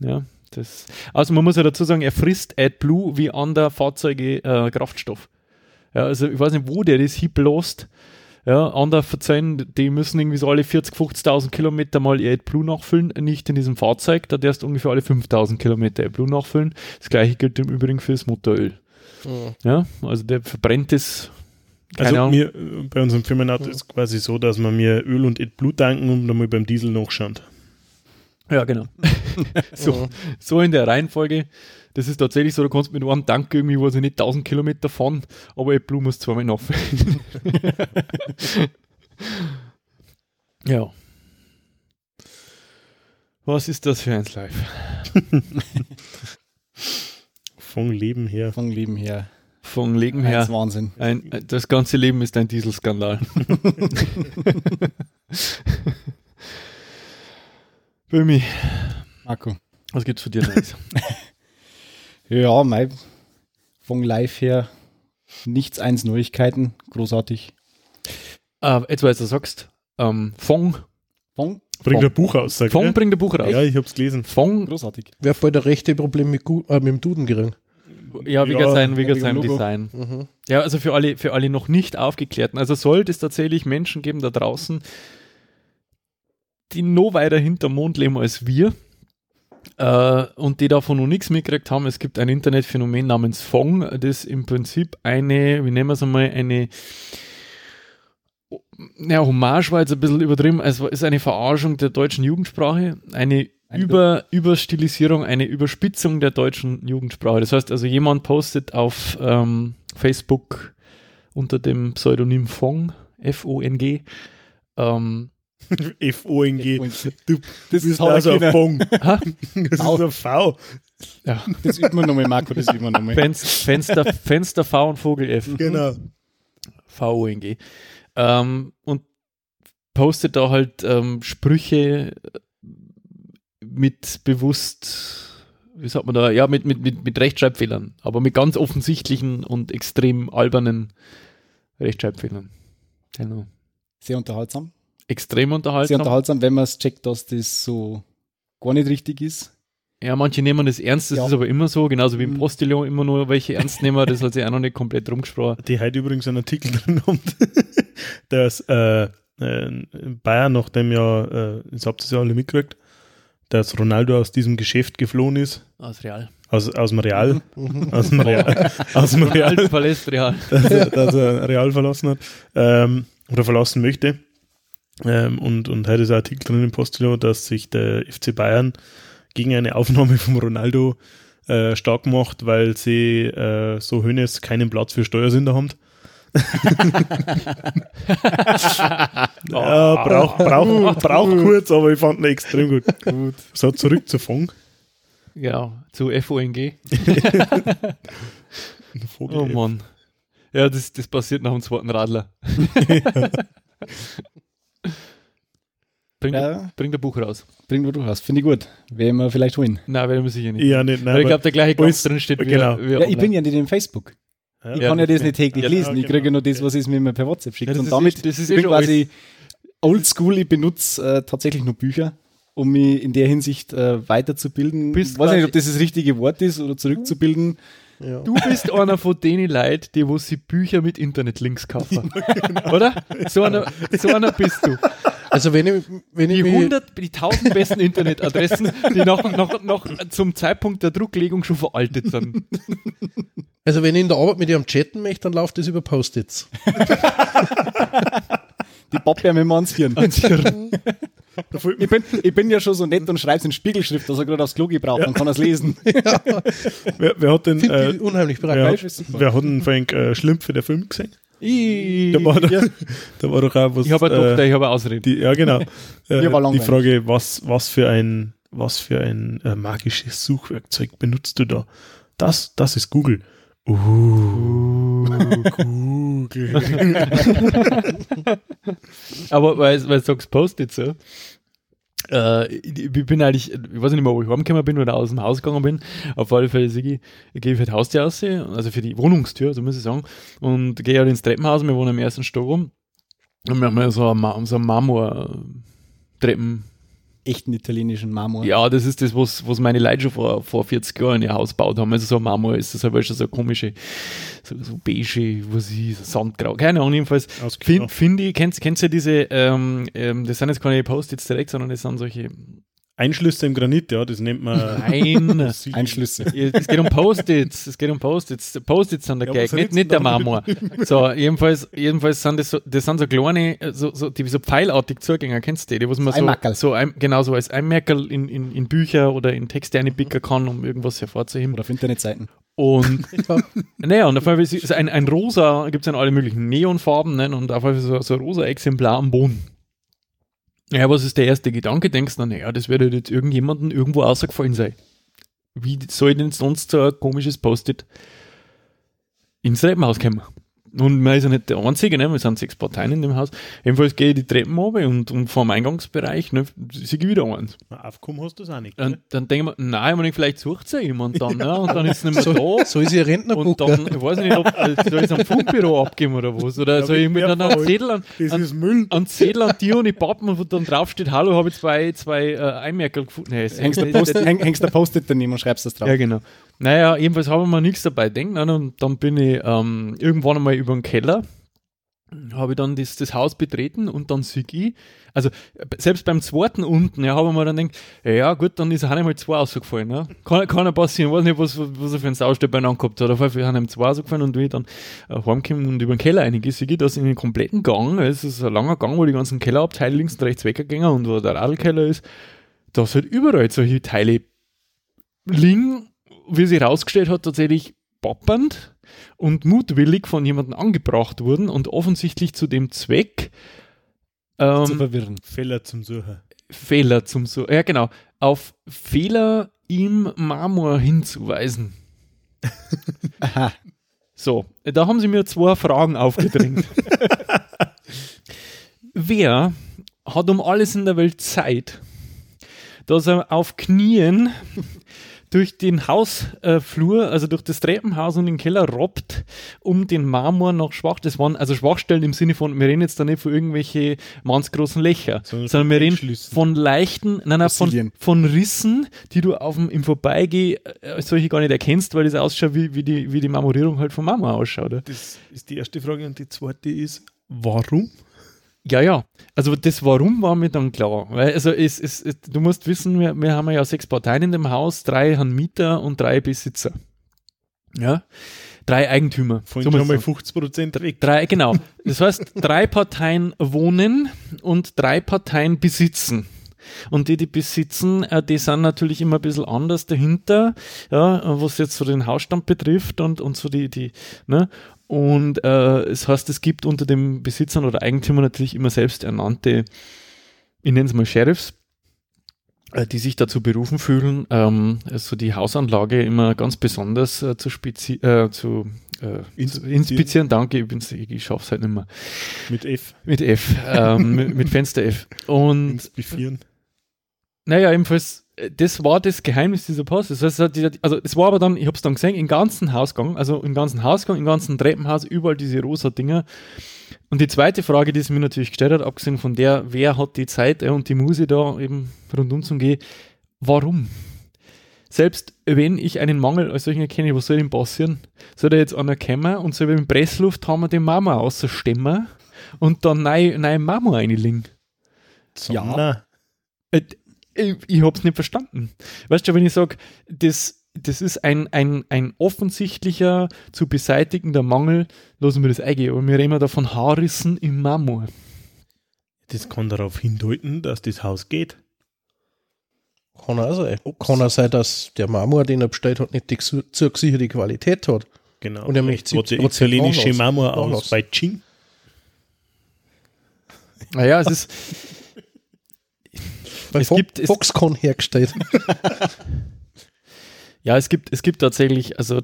Ja, das, also man muss ja dazu sagen, er frisst AdBlue wie andere Fahrzeuge äh, Kraftstoff. Ja, also ich weiß nicht, wo der das hinbläst. Ja, andere verzeihen, die müssen irgendwie so alle 40, 50.000 Kilometer mal ihr AdBlue nachfüllen, nicht in diesem Fahrzeug, da darfst du ungefähr alle 5.000 Kilometer AdBlue nachfüllen. Das gleiche gilt im Übrigen fürs Motoröl. Mhm. Ja, also der verbrennt es. Keine Also äh, bei unserem Firmenauto ist es quasi so, dass wir mir Öl und AdBlue tanken und dann mal beim Diesel nachschauen. Ja, genau. so, so in der Reihenfolge. Das ist tatsächlich so, du kannst mit einem Tank irgendwie, weiß ich nicht, 1000 Kilometer fahren, aber AdBlue muss zweimal nachfüllen. ja. Was ist das für ein Live? Vom Leben her. Von Leben her. Von Eins her. Wahnsinn. Ein, das ganze Leben ist ein Dieselskandal. Bömi, Marco. was gibt's für dir Neues? Ja, mein von live her nichts eins Neuigkeiten. Großartig. äh, jetzt, weil du sagst, ähm, Fong, Von Bringt Fong. ein Buch aus, sag Fong ich. bringt ein Buch raus. Ja, ich hab's gelesen. Fong, großartig. Wer voll der rechte Problem mit, äh, mit dem Duden gering. Ja, wegen Ja, sein, wegen seinem. Design. Mhm. Ja, also für alle, für alle noch nicht aufgeklärten. Also sollte es tatsächlich Menschen geben da draußen, die noch weiter hinterm Mond leben als wir äh, und die davon noch nichts mitgekriegt haben. Es gibt ein Internetphänomen namens Fong, das im Prinzip eine, wie nennen wir es einmal, eine ja, Hommage war jetzt ein bisschen übertrieben, es ist eine Verarschung der deutschen Jugendsprache, Eine Über, Überstilisierung, eine Überspitzung der deutschen Jugendsprache. Das heißt also, jemand postet auf ähm, Facebook unter dem Pseudonym Fong, F-O-N-G, ähm, F-O-N-G. Du Das bist er also ein können. Fong. ha? Das ist ein V. ja, Das übt man nochmal, Marco, das übt man nochmal. Fenster, Fenster, Fenster V und Vogel F. Genau. V-O-N-G. Ähm, und postet da halt ähm, Sprüche mit bewusst, wie sagt man da, ja, mit, mit, mit, mit Rechtschreibfehlern, aber mit ganz offensichtlichen und extrem albernen Rechtschreibfehlern. Genau. Sehr unterhaltsam. Extrem Sehr unterhaltsam. unterhaltsam, wenn man es checkt, dass das so gar nicht richtig ist. Ja, manche nehmen das ernst, das Ja. ist aber immer so, genauso wie im Postillon immer nur welche ernst nehmen, das hat sich auch noch nicht komplett rumgesprochen. die heute übrigens einen Artikel drin haben, dass äh, äh, in Bayern, nachdem ja, äh, das habt ihr ja alle mitgekriegt, dass Ronaldo aus diesem Geschäft geflohen ist, Aus Real. aus, aus dem Real, aus dem Real, aus dem Real, verlässt Real. dass er, dass er Real verlassen hat ähm, oder verlassen möchte. Ähm, und, und heute ist ein Artikel drin im Postillon, dass sich der FC Bayern gegen eine Aufnahme von Ronaldo äh, stark macht, weil sie äh, so Hönes keinen Platz für Steuersünder haben. Ja, braucht brauch, brauch kurz, aber ich fand ihn extrem gut. gut. So, zurück zu Fong. Ja, zu FONG. Oh Mann. Ja, das, das passiert nach dem zweiten Radler. bring, Ja. bring der Buch raus. Bring du raus. Finde ich gut. Werden wir vielleicht holen. Nein, werden wir sicher nicht. Ja, nicht, nein, ich glaube, der gleiche ist- drin steht wie, genau. wie Ja, ich bin ja nicht in Facebook. Ich Ja, kann ja das nicht täglich Ja, lesen. Ich genau, kriege nur das, was es mir immer per WhatsApp schickt. Und ist damit eh- das ist ich bin quasi oldschool. Ich benutze äh, tatsächlich nur Bücher, um mich in der Hinsicht äh, weiterzubilden. Bist Ich weiß nicht, ob das das richtige Wort ist oder zurückzubilden. Ja. Du bist einer von denen Leuten, die wo sie Bücher mit Internetlinks kaufen. Oder? So einer, so einer bist du. Also wenn ich, wenn ich Die mich, 100, die 1000 besten Internetadressen, die noch, noch, noch zum Zeitpunkt der Drucklegung schon veraltet sind. also wenn ich in der Arbeit mit ihrem chatten möchte, dann läuft das über Post-its. Die Pappe mir immer ans Hirn. Ans Hirn. Ich bin, ich bin ja schon so nett und schreibe es in Spiegelschrift, dass er gerade aufs Klo gebraucht, dann kann er es lesen. Wer, wer hat denn, äh, ich unheimlich wer, ist super. wer hat denn vorhin äh, Schlümpfe der Film gesehen? Ich, Da war, doch, ja, da war doch auch was. ich habe eine Tochter, äh, ich habe eine Ausrede. die, ja, genau. Äh, die. Frage, was, was für ein, was für ein äh, magisches Suchwerkzeug benutzt du da? Das, das ist Google. Uh, Google. Aber weil, weil du sagst Post-it so. Äh, ich ich bin eigentlich, ich weiß nicht mehr, wo ich heimgekommen bin oder aus dem Haus gegangen bin. Auf alle Fälle Sigi, ich gehe für die Haustür raus, also für die Wohnungstür, so muss ich sagen. Und gehe halt ins Treppenhaus, wir wohnen im ersten Stock rum. Und wir haben so ein, so ein Marmor-Treppen. Echten italienischen Marmor. Ja, das ist das, was, was meine Leute schon vor, vor 40 Jahren in ihr Haus gebaut haben. Also so ein Marmor ist das halt schon so komische, so, so beige, was ist, so Sandgrau. Keine Ahnung, jedenfalls. Finde find ich, kennst, kennst du diese, ähm, ähm, das sind jetzt keine Post-its direkt, sondern das sind solche, Einschlüsse im Granit, ja, das nennt man. nein, Einschlüsse. es geht um Post-its, es geht um Post-its, Post-its sind der Ja, Gag, nicht, nicht der? Marmor. So, jedenfalls, jedenfalls sind das so, das sind so kleine, äh, so, so, die so pfeilartig Zugänger, kennst du die, die was man so, Einmackerl. so ein, genau so als Einmerkerl in, in, in Bücher oder in Texte einpicken kann, um irgendwas hervorzuheben. Oder auf Internetseiten. Und naja, und auf jeden Fall ist ein, ein rosa, gibt es in alle möglichen Neonfarben, ne? und auf jeden Fall so, so ein rosa Exemplar am Boden. Ja, was ist der erste Gedanke? Denkst du, naja, das wird jetzt irgendjemandem irgendwo ausgefallen sein. Wie soll denn sonst so ein komisches Post-it ins Treppenhaus kommen? Und man ist ja nicht der Einzige, ne? wir sind sechs Parteien in dem Haus. Jedenfalls gehe ich die Treppen runter und, und vor dem Eingangsbereich ne, sehe ich wieder eins. Aufkommen hast du das auch nicht. Und ne? dann denke ich mir, nein, ich meine, vielleicht sucht sie jemand dann, ne? und dann ist es nicht mehr da. So ist ihr Rentnerbuch. Und dann, ich weiß nicht, ob äh, soll ich es am Fundbüro abgeben oder was? Oder Ja, soll ich mit einem? Zettel an, Das an, ist Müll. an Zettel an dir und ich pappen, wo dann drauf steht, hallo, habe ich zwei, zwei äh, Einmerkel gefunden. Nee, es- Hängst der das- Post- häng, hängst der Post-it daneben und schreibst das drauf. ja, genau. Naja, jedenfalls habe ich mir nichts dabei denken und dann bin ich ähm, irgendwann einmal über den Keller, habe ich dann das, das Haus betreten und dann sehe ich, also selbst beim zweiten unten, ja, habe ich mir dann gedacht, ja gut, dann ist er einmal zwei ausgefallen. Ne? Kann, kann ja passieren, weiß nicht, was, was er für einen Saustell beieinander gehabt hat. Auf jeden Fall ihm zwei ausgefallen und wie ich dann äh, heimgekommen und über den Keller reingehe, sehe ich, dass in den kompletten Gang, es ist ein langer Gang, wo die ganzen Kellerabteile links und rechts weggegangen und wo der Radlkeller ist, da halt überall solche Teile liegen, wie sie rausgestellt hat, tatsächlich pappernd und mutwillig von jemandem angebracht wurden und offensichtlich zu dem Zweck Zu ähm, verwirren. Fehler zum Suchen. Fehler zum so ja genau auf Fehler im Marmor hinzuweisen. Aha. So, da haben sie mir zwei Fragen aufgedrängt. Wer hat um alles in der Welt Zeit, dass er auf Knien durch den Hausflur, also durch das Treppenhaus und den Keller robbt, um den Marmor noch schwach, das waren also Schwachstellen im Sinne von, wir reden jetzt da nicht von irgendwelche mannsgroßen Löcher, Sondern sondern wir reden von leichten, nein, nein, von, von Rissen, die du auf dem, im Vorbeigehen äh, solche gar nicht erkennst, weil das ausschaut, wie, wie, die, wie die Marmorierung halt vom Marmor ausschaut. Ja? Das ist die erste Frage und die zweite ist, warum? Ja, ja. Also das Warum war mir dann klar. Weil, also es, es, es, du musst wissen, wir, wir haben ja sechs Parteien in dem Haus, drei haben Mieter und drei Besitzer. Ja. Drei Eigentümer. Von So man sagen. 50 Prozent weg. Drei, genau. Das heißt, drei Parteien wohnen und drei Parteien besitzen. Und die, die besitzen, äh, die sind natürlich immer ein bisschen anders dahinter, ja, was jetzt so den Hausstand betrifft und, und so die, die, ne? Und äh, das heißt, es gibt unter den Besitzern oder Eigentümern natürlich immer selbsternannte, ich nenne es mal Sheriffs, äh, die sich dazu berufen fühlen, ähm, also die Hausanlage immer ganz besonders äh, zu, spezi äh, zu äh, Inspizieren. inspizieren. Danke, ich, ich, ich schaff's halt nicht mehr. Mit F. Mit F, ähm, mit, mit Fenster F. Und Inspizieren. Naja, jedenfalls, äh, das war das Geheimnis dieser Post. Das heißt, also es war aber dann, ich habe es dann gesehen, im ganzen Hausgang, also im ganzen Hausgang, im ganzen Treppenhaus, überall diese rosa Dinger. Und die zweite Frage, die es mir natürlich gestellt hat, abgesehen von der, wer hat die Zeit äh, und die Muse da eben rundum zu gehen, warum? Selbst wenn ich einen Mangel als solchen erkenne, was soll denn passieren? Soll da jetzt einer kommen und soll mit Pressluft haben wir den Marmor ausstemmen und dann neue, neue Marmor reinlegen? Ja. Äh, ich, ich hab's nicht verstanden. Weißt du, wenn ich sage, das, das ist ein, ein, ein offensichtlicher zu beseitigender Mangel, lassen wir das eingehen. Aber wir reden da von Haarrissen im Marmor. Das kann darauf hindeuten, dass das Haus geht. Kann auch sein. Kann auch sein, dass der Marmor, den er bestellt hat, nicht die zu- zugesicherte Qualität hat. Genau. Und er möchte sie Hat der italienische. Marmor aus Anlassen. Beijing. Naja, es ist, Bei Es Fo gibt- es- Foxconn hergestellt. ja, es gibt, es gibt tatsächlich, also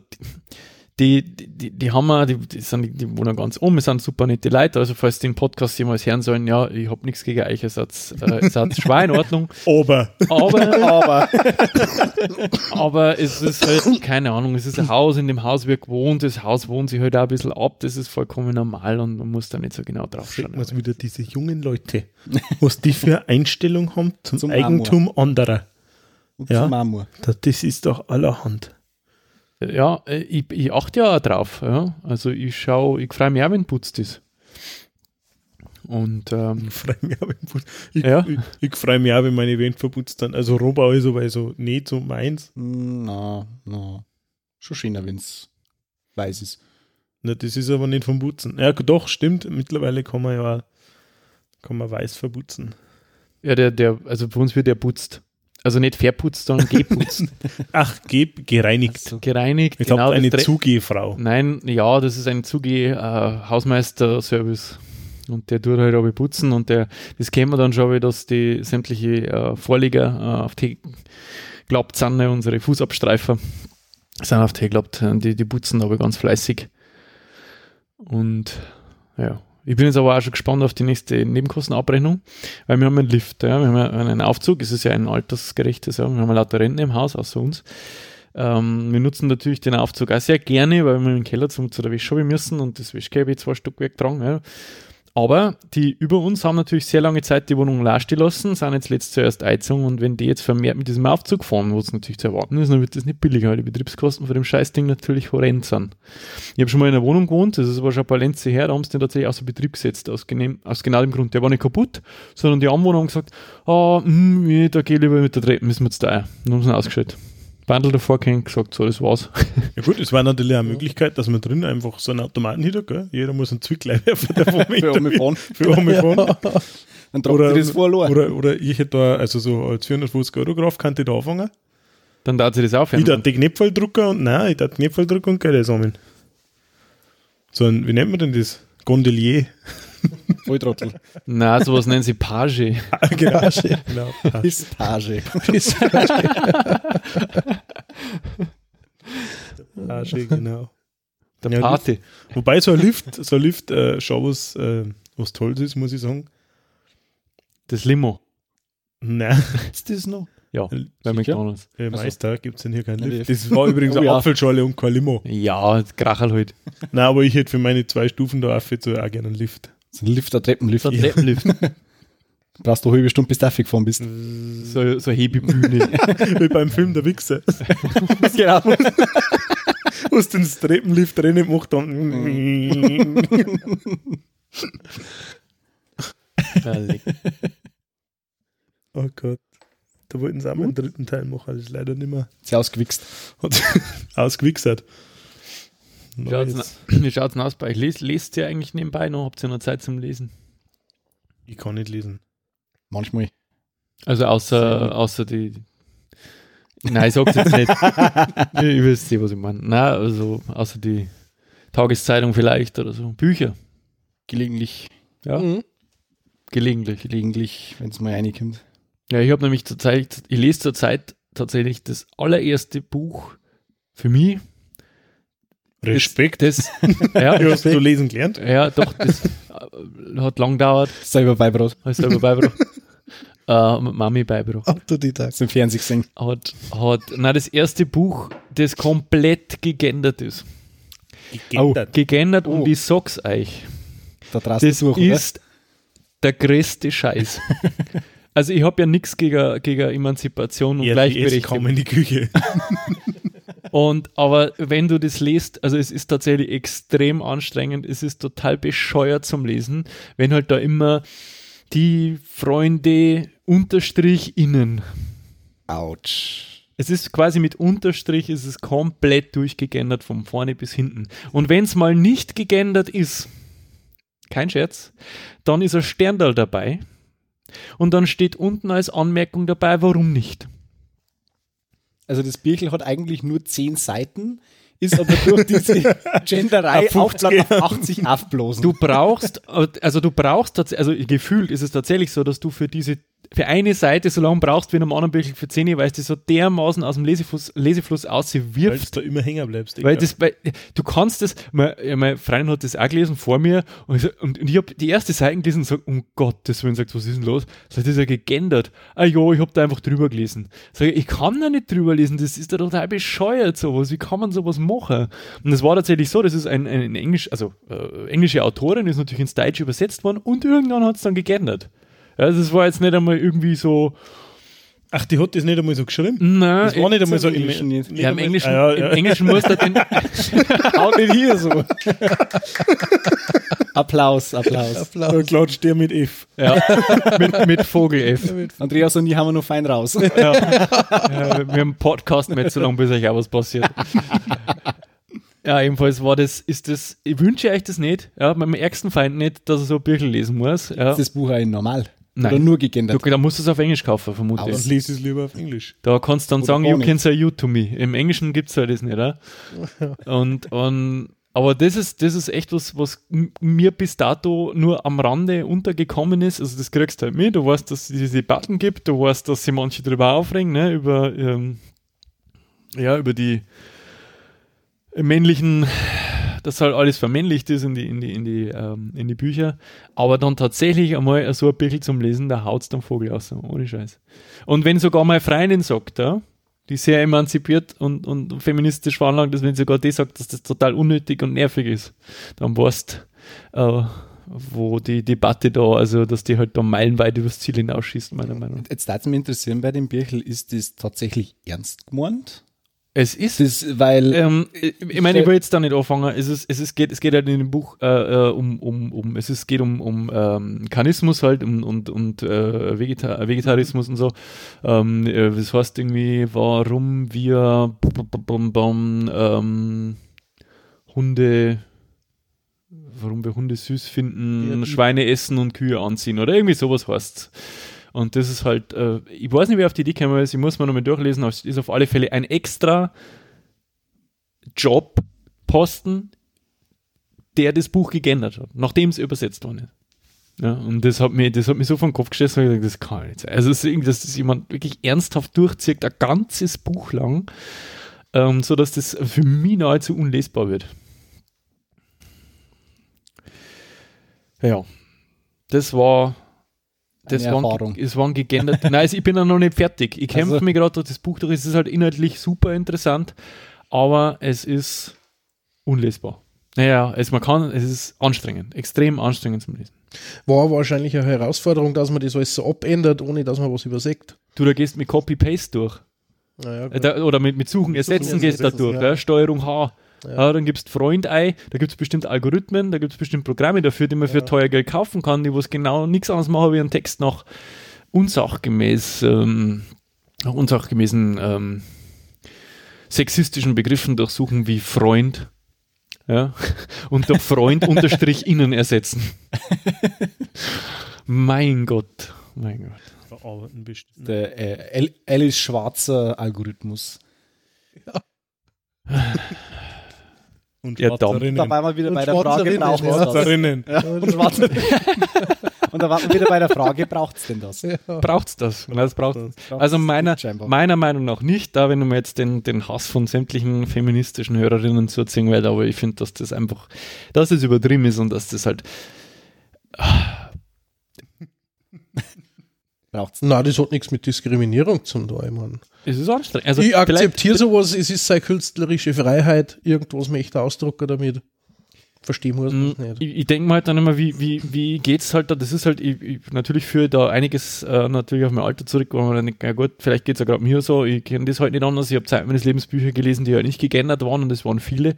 die, die, die, haben wir, die, die, sind, die wohnen ganz oben, es sind super nette Leute. Also, falls die den Podcast jemals hören sollen, ja, ich habe nichts gegen euch, ihr seid, äh, seid schwer in Ordnung. Aber Aber Aber Aber es ist halt, keine Ahnung, es ist ein Haus, in dem Haus wird gewohnt, das Haus wohnt sich halt auch ein bisschen ab, das ist vollkommen normal und man muss da nicht so genau drauf schaut schauen. man wieder diese jungen Leute, was die für Einstellung haben zum, Zum Eigentum anderer. und Ja. zum Marmor. Das ist doch allerhand. Ja, äh, ich, ich achte ja auch drauf. Ja. Also ich schaue, ich freue mich auch, wenn putzt ist. Und ähm, Ich freue mich auch, wenn Putz- ich, Ja. ich, ich freue mich auch, wenn meine Wände verputzt sind. Also Rohbau ist aber so nicht so meins. Hm, Na, na. Schon schöner, wenn es weiß ist. Na, das ist aber nicht vom Putzen. Ja, doch, stimmt. Mittlerweile kann man ja kann man weiß verputzen. ja, der, der, also bei uns wird der putzt. Also nicht verputzt, sondern geputzt. Ach, ge gereinigt. so gereinigt. ich glaube, genau, eine Zugehfrau. Nein, ja, das ist ein Zuge-Hausmeister-Service. Und der tut halt aber putzen und der, das kennen wir dann schon, wie dass die sämtliche äh, Vorlieger äh, auf die glaubt sind, unsere Fußabstreifer sind auf die glaubt, die, die putzen aber ganz fleißig. Und ja, ich bin jetzt aber auch schon gespannt auf die nächste Nebenkostenabrechnung, weil wir haben einen Lift, ja, wir haben einen Aufzug, es ist ja ein altersgerechtes, ja, wir haben lauter Rentner im Haus, außer uns. Ähm, wir nutzen natürlich den Aufzug auch sehr gerne, weil wir den Keller zum, zu der Wäschschaube müssen und das Wäschkäbe zwei Stück wegtragen. Ja. Aber die über uns haben natürlich sehr lange Zeit die Wohnung leer stehen lassen, sind jetzt letzt zuerst eingezogen und wenn die jetzt vermehrt mit diesem Aufzug fahren, was natürlich zu erwarten ist, dann wird das nicht billiger, weil die Betriebskosten von dem Scheißding natürlich horrend sind. Ich habe schon mal in einer Wohnung gewohnt, das ist aber schon ein paar Lenze her, da haben sie den tatsächlich außer Betrieb gesetzt, aus, genehm, aus genau dem Grund. Der war nicht kaputt, sondern die Anwohner haben gesagt, ah, hm, nee, da geh lieber mit der Treppe, müssen wir jetzt da. Dann haben sie ihn ausgestellt. Bandel davor gehängt, gesagt, so, das war's. Ja gut, es war natürlich eine Möglichkeit, dass man drin einfach so einen Automaten hinter, gell? Jeder muss einen Zwicklein werfen, der vom Für Omi fahren. Für Omi fahren. Dann tragt Oder, sie das verloren. oder, oder ich hätte da, also so als 450 Euro drauf, kann ich da anfangen. Dann darf sie das aufhören. Ich darf die Knöpfe drucken und, nein, ich darf die Knöpfe drucken und Geld sammeln. So ein, wie nennt man denn das? Gondelier. Volltrottel. Na, sowas nennen sie Page. Ah, genau. genau. Ah, Pistage. ah, schön, genau. Der Ja, Pate. Wobei so ein Lift, so ein Lift äh, schon was, äh, was Tolles ist, muss ich sagen. Das Limo. Nein, Ist das noch? Ja, bei Sicher? McDonalds. Ja, Meister gibt es denn hier keinen Nein, Lift. Das war übrigens Oh eine ja. Apfelschale und kein Limo. Ja, Krachel halt. Nein, aber ich hätte für meine zwei Stufen da auf jetzt auch gerne einen Lift. So ein Lift, ein Treppenlift. So ein Treppenlift. Brauchst du eine halbe Stunde, bis du gefahren bist. so, so eine Hebebühne. Wie beim Film Der Wichser. genau. Was den Treppenlift drinnen macht dann. Herrlich. oh Gott. Da wollten sie auch mal einen dritten Teil machen, das ist leider nicht mehr. Sehr ausgewichst. Hat ausgewichsert. Wie schaut's Neues. denn- aus bei euch? Lest, lest ihr eigentlich nebenbei noch? Habt ihr noch Zeit zum Lesen? Ich kann nicht lesen. Manchmal. Also außer, außer die. Nein, ich sag's jetzt nicht. ich wisst eh, was ich meine. Nein, also außer die Tageszeitung vielleicht oder so. Bücher. Gelegentlich, Ja, Mhm. gelegentlich. gelegentlich, wenn es mal reinkommt. Ja, ich habe nämlich zurzeit, ich lese zurzeit tatsächlich das allererste Buch für mich. Respekt. Das, ja, Ja, hast du lesen gelernt? ja, doch, das hat lang gedauert. Selber ich selber beigebracht. äh, mit Mami beigebracht. Autodidakt. Du Fernsehen gesehen. Hat, hat, nein, das erste Buch, das komplett gegendert ist. Gegendert. Gegendert Oh. und ich sag's euch. Da Das du ist der größte Scheiß. also ich habe ja nichts gegen, gegen Emanzipation und Ja, die Essen kaum Gleichberechtigung. in die Küche. Und aber wenn du das liest, also es ist tatsächlich extrem anstrengend, es ist total bescheuert zum Lesen, wenn halt da immer die Freunde unterstrich innen. Autsch. Es ist quasi mit Unterstrich, es ist komplett durchgegendert von vorne bis hinten. Und wenn es mal nicht gegendert ist, kein Scherz, dann ist ein Sterndal dabei und dann steht unten als Anmerkung dabei, warum nicht. Also das Birkel hat eigentlich nur 10 Seiten, ist aber durch diese Genderei Auf auf 50 Blatt auf 80 aufblasen. Du brauchst, also du brauchst, also gefühlt ist es tatsächlich so, dass du für diese, für eine Seite so lange brauchst wie in einem anderen Büchel für 10, weil es dir so dermaßen aus dem Lesefluss, Lesefluss Weil auswirft. du da immer hängen bleibst. Weil das, weil, du kannst das, mein, ja, meine Freundin hat das auch gelesen vor mir und ich, und, und ich habe die erste Seite gelesen und sage, um Gottes Willen, sagt, was ist denn los? Sag, das ist ja gegendert. Ah ja, ich habe da einfach drüber gelesen. Sag ich, ich kann da nicht drüber lesen, das ist ja total bescheuert sowas. Wie kann man sowas machen? Und es war tatsächlich so, das ist ein, ein, ein Englisch, also äh, englische Autorin, ist natürlich ins Deutsche übersetzt worden und irgendwann hat es dann gegendert. Also das war jetzt nicht einmal irgendwie so, Ach, die hat das nicht einmal so geschrieben? nein, Das war nicht einmal so im Englischen nicht. ja, im Englischen, Ah, ja, ja. im Englischen muss da den, Haut nicht hier so. Applaus, Applaus. Applaus. klatscht der mit F. Ja, mit, mit Vogel F. Andreas und ich haben wir noch fein raus. Ja. ja, wir haben einen Podcast nicht so lange, bis euch auch was passiert. Ja, ebenfalls war das, ist das, ich wünsche euch das nicht, ja, meinem ärgsten Feind nicht, dass er so ein Büchel lesen muss. Ja. Ist das Buch eigentlich normal? Nein. Oder nur Du, gegendert? da musst du es auf Englisch kaufen, vermute Aber ich. liest es lieber auf Englisch. Da kannst du dann Oder sagen, you nicht. can say you to me. Im Englischen gibt es halt das nicht, oder? Und, und aber das ist, das ist echt was, was mir bis dato nur am Rande untergekommen ist. Also das kriegst du halt mit. Du weißt, dass es diese Debatten gibt. Du weißt, dass sich manche darüber aufregen, ne? über, ähm, ja, über die männlichen, dass halt alles vermännlicht ist in die, in die, in die, ähm, in die Bücher. Aber dann tatsächlich einmal so ein bisschen zum Lesen, da haut's dann Vogel aus. Ohne Scheiß. Und wenn sogar meine Freundin sagt, ja, die sehr emanzipiert und, und feministisch veranlagt ist, wenn sogar die sagt, dass das total unnötig und nervig ist, dann weißt äh, wo die Debatte da, also dass die halt da meilenweit übers Ziel hinausschießt, meiner Meinung nach. Jetzt würde mich interessieren bei dem Birchel, ist das tatsächlich ernst gemeint? Es ist Das, weil Ähm, ich, ich meine, ich will jetzt da nicht anfangen. Es, ist, es, ist, geht, es geht halt in dem Buch äh, äh, um, um, um, es ist, geht um, um ähm, Kanismus halt um, und, und äh, Vegeta Vegetarismus und so. Ähm, äh, das heißt irgendwie, warum wir ähm, Hunde, warum wir Hunde süß finden, Ja, Schweine essen und Kühe anziehen oder irgendwie sowas heißt und das ist halt, äh, ich weiß nicht, wer auf die Idee gekommen ist, ich muss mal nochmal durchlesen, aber es ist auf alle Fälle ein extra Jobposten, der das Buch geändert hat, nachdem es übersetzt worden ist. Ja, und das hat, mir, das hat mich so vom Kopf gestellt, dass ich gesagt, das kann nicht sein. Also, es ist dass das jemand wirklich ernsthaft durchzieht, ein ganzes Buch lang, ähm, so dass das für mich nahezu unlesbar wird. Ja, das war Das waren, Erfahrung. es waren gegendert. Nein, also ich bin ja noch nicht fertig. Ich kämpfe Also- mir gerade durch das Buch durch. Es ist halt inhaltlich super interessant, aber es ist unlesbar. Naja, es, man kann, es ist anstrengend, extrem anstrengend zum Lesen. War wahrscheinlich eine Herausforderung, dass man das alles so abändert, ohne dass man was übersieht. Du, da gehst mit Copy-Paste durch. Naja, Äh, da, oder mit, mit Suchen, Ersetzen gehst da Ersetzen, durch. Ja. Steuerung H. Ja. Ja. dann gibst Freund ein, da gibt es bestimmt Algorithmen, da gibt es bestimmt Programme dafür, die man für Ja. teuer Geld kaufen kann, die was genau nichts anderes machen, wie einen Text nach unsachgemäß, ähm, nach unsachgemäßen ähm, sexistischen Begriffen durchsuchen wie Freund. Ja, und durch Freund unterstrich innen ersetzen. mein Gott, mein Gott. Verarbeiten bestimmt. Der äh, Al- Alice Schwarzer Algorithmus. Und Ja, dann. Schwarzerinnen. Da waren wir wieder Und bei der Frage, Schwarzerinnen, braucht es das? Schwarzerinnen. Ja, und, Schwarze. und da waren wir wieder bei der Frage, braucht es denn das? Ja. Braucht's das? Nein, das braucht Braucht's Also meiner, meiner Meinung nach nicht, da wenn man jetzt den, den Hass von sämtlichen feministischen Hörerinnen zu erzählen werde, aber ich finde, dass das einfach, dass es übertrieben ist und dass das halt, braucht's Nein, das hat nichts mit Diskriminierung zu tun. Ich, mein. es ist anstrengend. Also ich akzeptiere sowas, es ist seine künstlerische Freiheit, irgendwas möchte ausdrucken damit. Verstehen muss man es Mm, nicht. Ich, ich denke mir halt dann immer, wie, wie, wie geht's halt da? Das ist halt, ich, ich, natürlich führe ich da einiges äh, natürlich auf mein Alter zurück, wo man dann denkt, ja gut, vielleicht geht's ja gerade mir so, ich kenne das halt nicht anders. Ich habe Zeit meines Lebens Bücher gelesen, die halt nicht gegendert waren und es waren viele.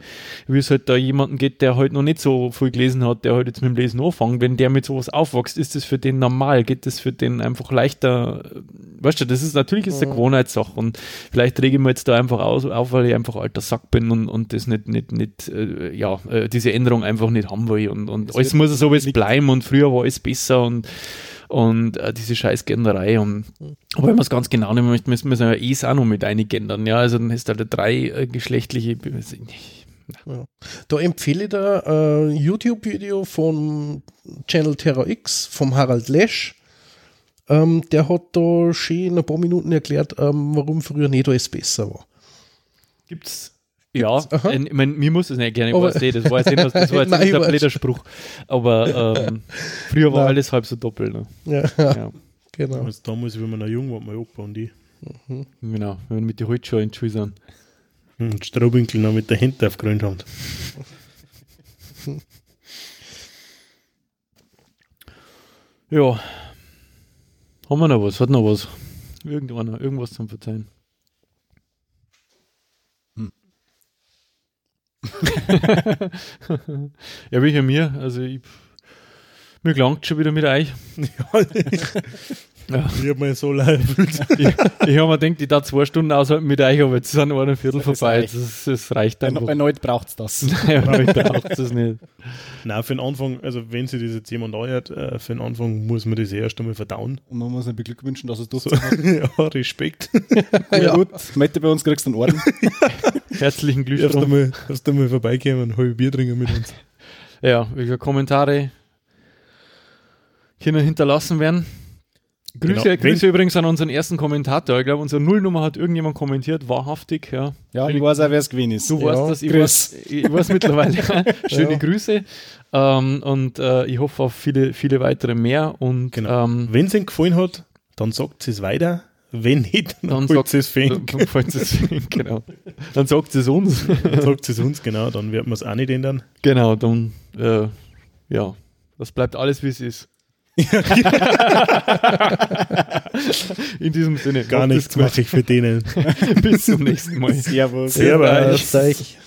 Wie es halt da jemanden geht, der halt noch nicht so viel gelesen hat, der halt jetzt mit dem Lesen anfängt, wenn der mit sowas aufwächst, ist das für den normal, geht das für den einfach leichter, äh, weißt du, das ist natürlich ist eine Mhm. Gewohnheitssache und vielleicht rege ich mir jetzt da einfach aus, auf, weil ich einfach alter Sack bin und, und das nicht, nicht, nicht, äh, ja, äh, diese Änderung einfach nicht haben will und, und Es alles muss so wie es bleiben und früher war alles besser und, und äh, diese scheiß Genderei und aber wenn man es ganz genau nehmen möchte, müssen wir ja eh auch noch mit eingendern, ja, also dann ist da drei äh, geschlechtliche, Da empfehle ich da ein YouTube-Video vom Channel Terra X, vom Harald Lesch. Ähm, der hat da schön in ein paar Minuten erklärt, ähm, warum früher nicht alles besser war. Gibt's ja, Aha. ein, ich mein, mir muss es nicht gerne, ich Aber- weiß eh, das war jetzt nicht, das war jetzt Nein, nicht ich der blöder Spruch, aber ähm, früher war Nein. alles halb so doppelt. Ne? Ja, Ja, genau. Damals, damals, wenn man noch jung war, mein Opa und ich. genau, wenn wir mit die Holzschuhe in die Schuhe sind. Und Strohwinkel noch mit der Hände aufgeräumt haben. Ja. Haben wir noch was? Hat noch was? Irgendeiner, irgendwas zum Verzeihen. ja, wie mir. Also, ich, mir gelangt schon wieder mit euch. Ja. Ich habe mir so leid gefühlt. ich ich habe mir gedacht, ich da zwei Stunden aushalten mit euch, aber jetzt sind wir ein Viertel Das vorbei. reicht. Das, das reicht Erneut, einfach. erneut braucht es das. Nein, ich brauche das nicht. Nein, für den Anfang, also wenn sich das jetzt jemand anhört, äh, für den Anfang muss man das erst einmal verdauen. Und man muss ihn beglückwünschen, dass er es So, durchgezogen hat. ja, Respekt. Ja. Gut, Mette bei uns kriegst du einen Orden. Herzlichen Erst Glückwunsch. einmal, erst einmal vorbeikommen und halbe Bier trinken mit uns. Ja, wie viele Kommentare können hinterlassen werden. Grüße, Genau. Grüße übrigens an unseren ersten Kommentator. Ich glaube, unsere Nullnummer hat irgendjemand kommentiert, wahrhaftig. Ja. Ja, ich weiß auch, wer es gewesen ist. Du Ja, weißt das, ich weiß, ich weiß mittlerweile. Schöne Ja. Grüße. Ähm, und äh, ich hoffe auf viele, viele weitere mehr. Und Genau. ähm, Wenn es Ihnen gefallen hat, dann sagt es weiter. Wenn nicht, Dann dann sagt- es Fan. dann, es, genau. dann sagt es uns. Dann sagt es uns, genau, dann werden wir es auch nicht ändern. genau, dann, äh, ja, das bleibt alles, wie es ist. In diesem Sinne. Gar nichts mache ich für denen. Bis zum nächsten Mal. Servus. Servus. Euch.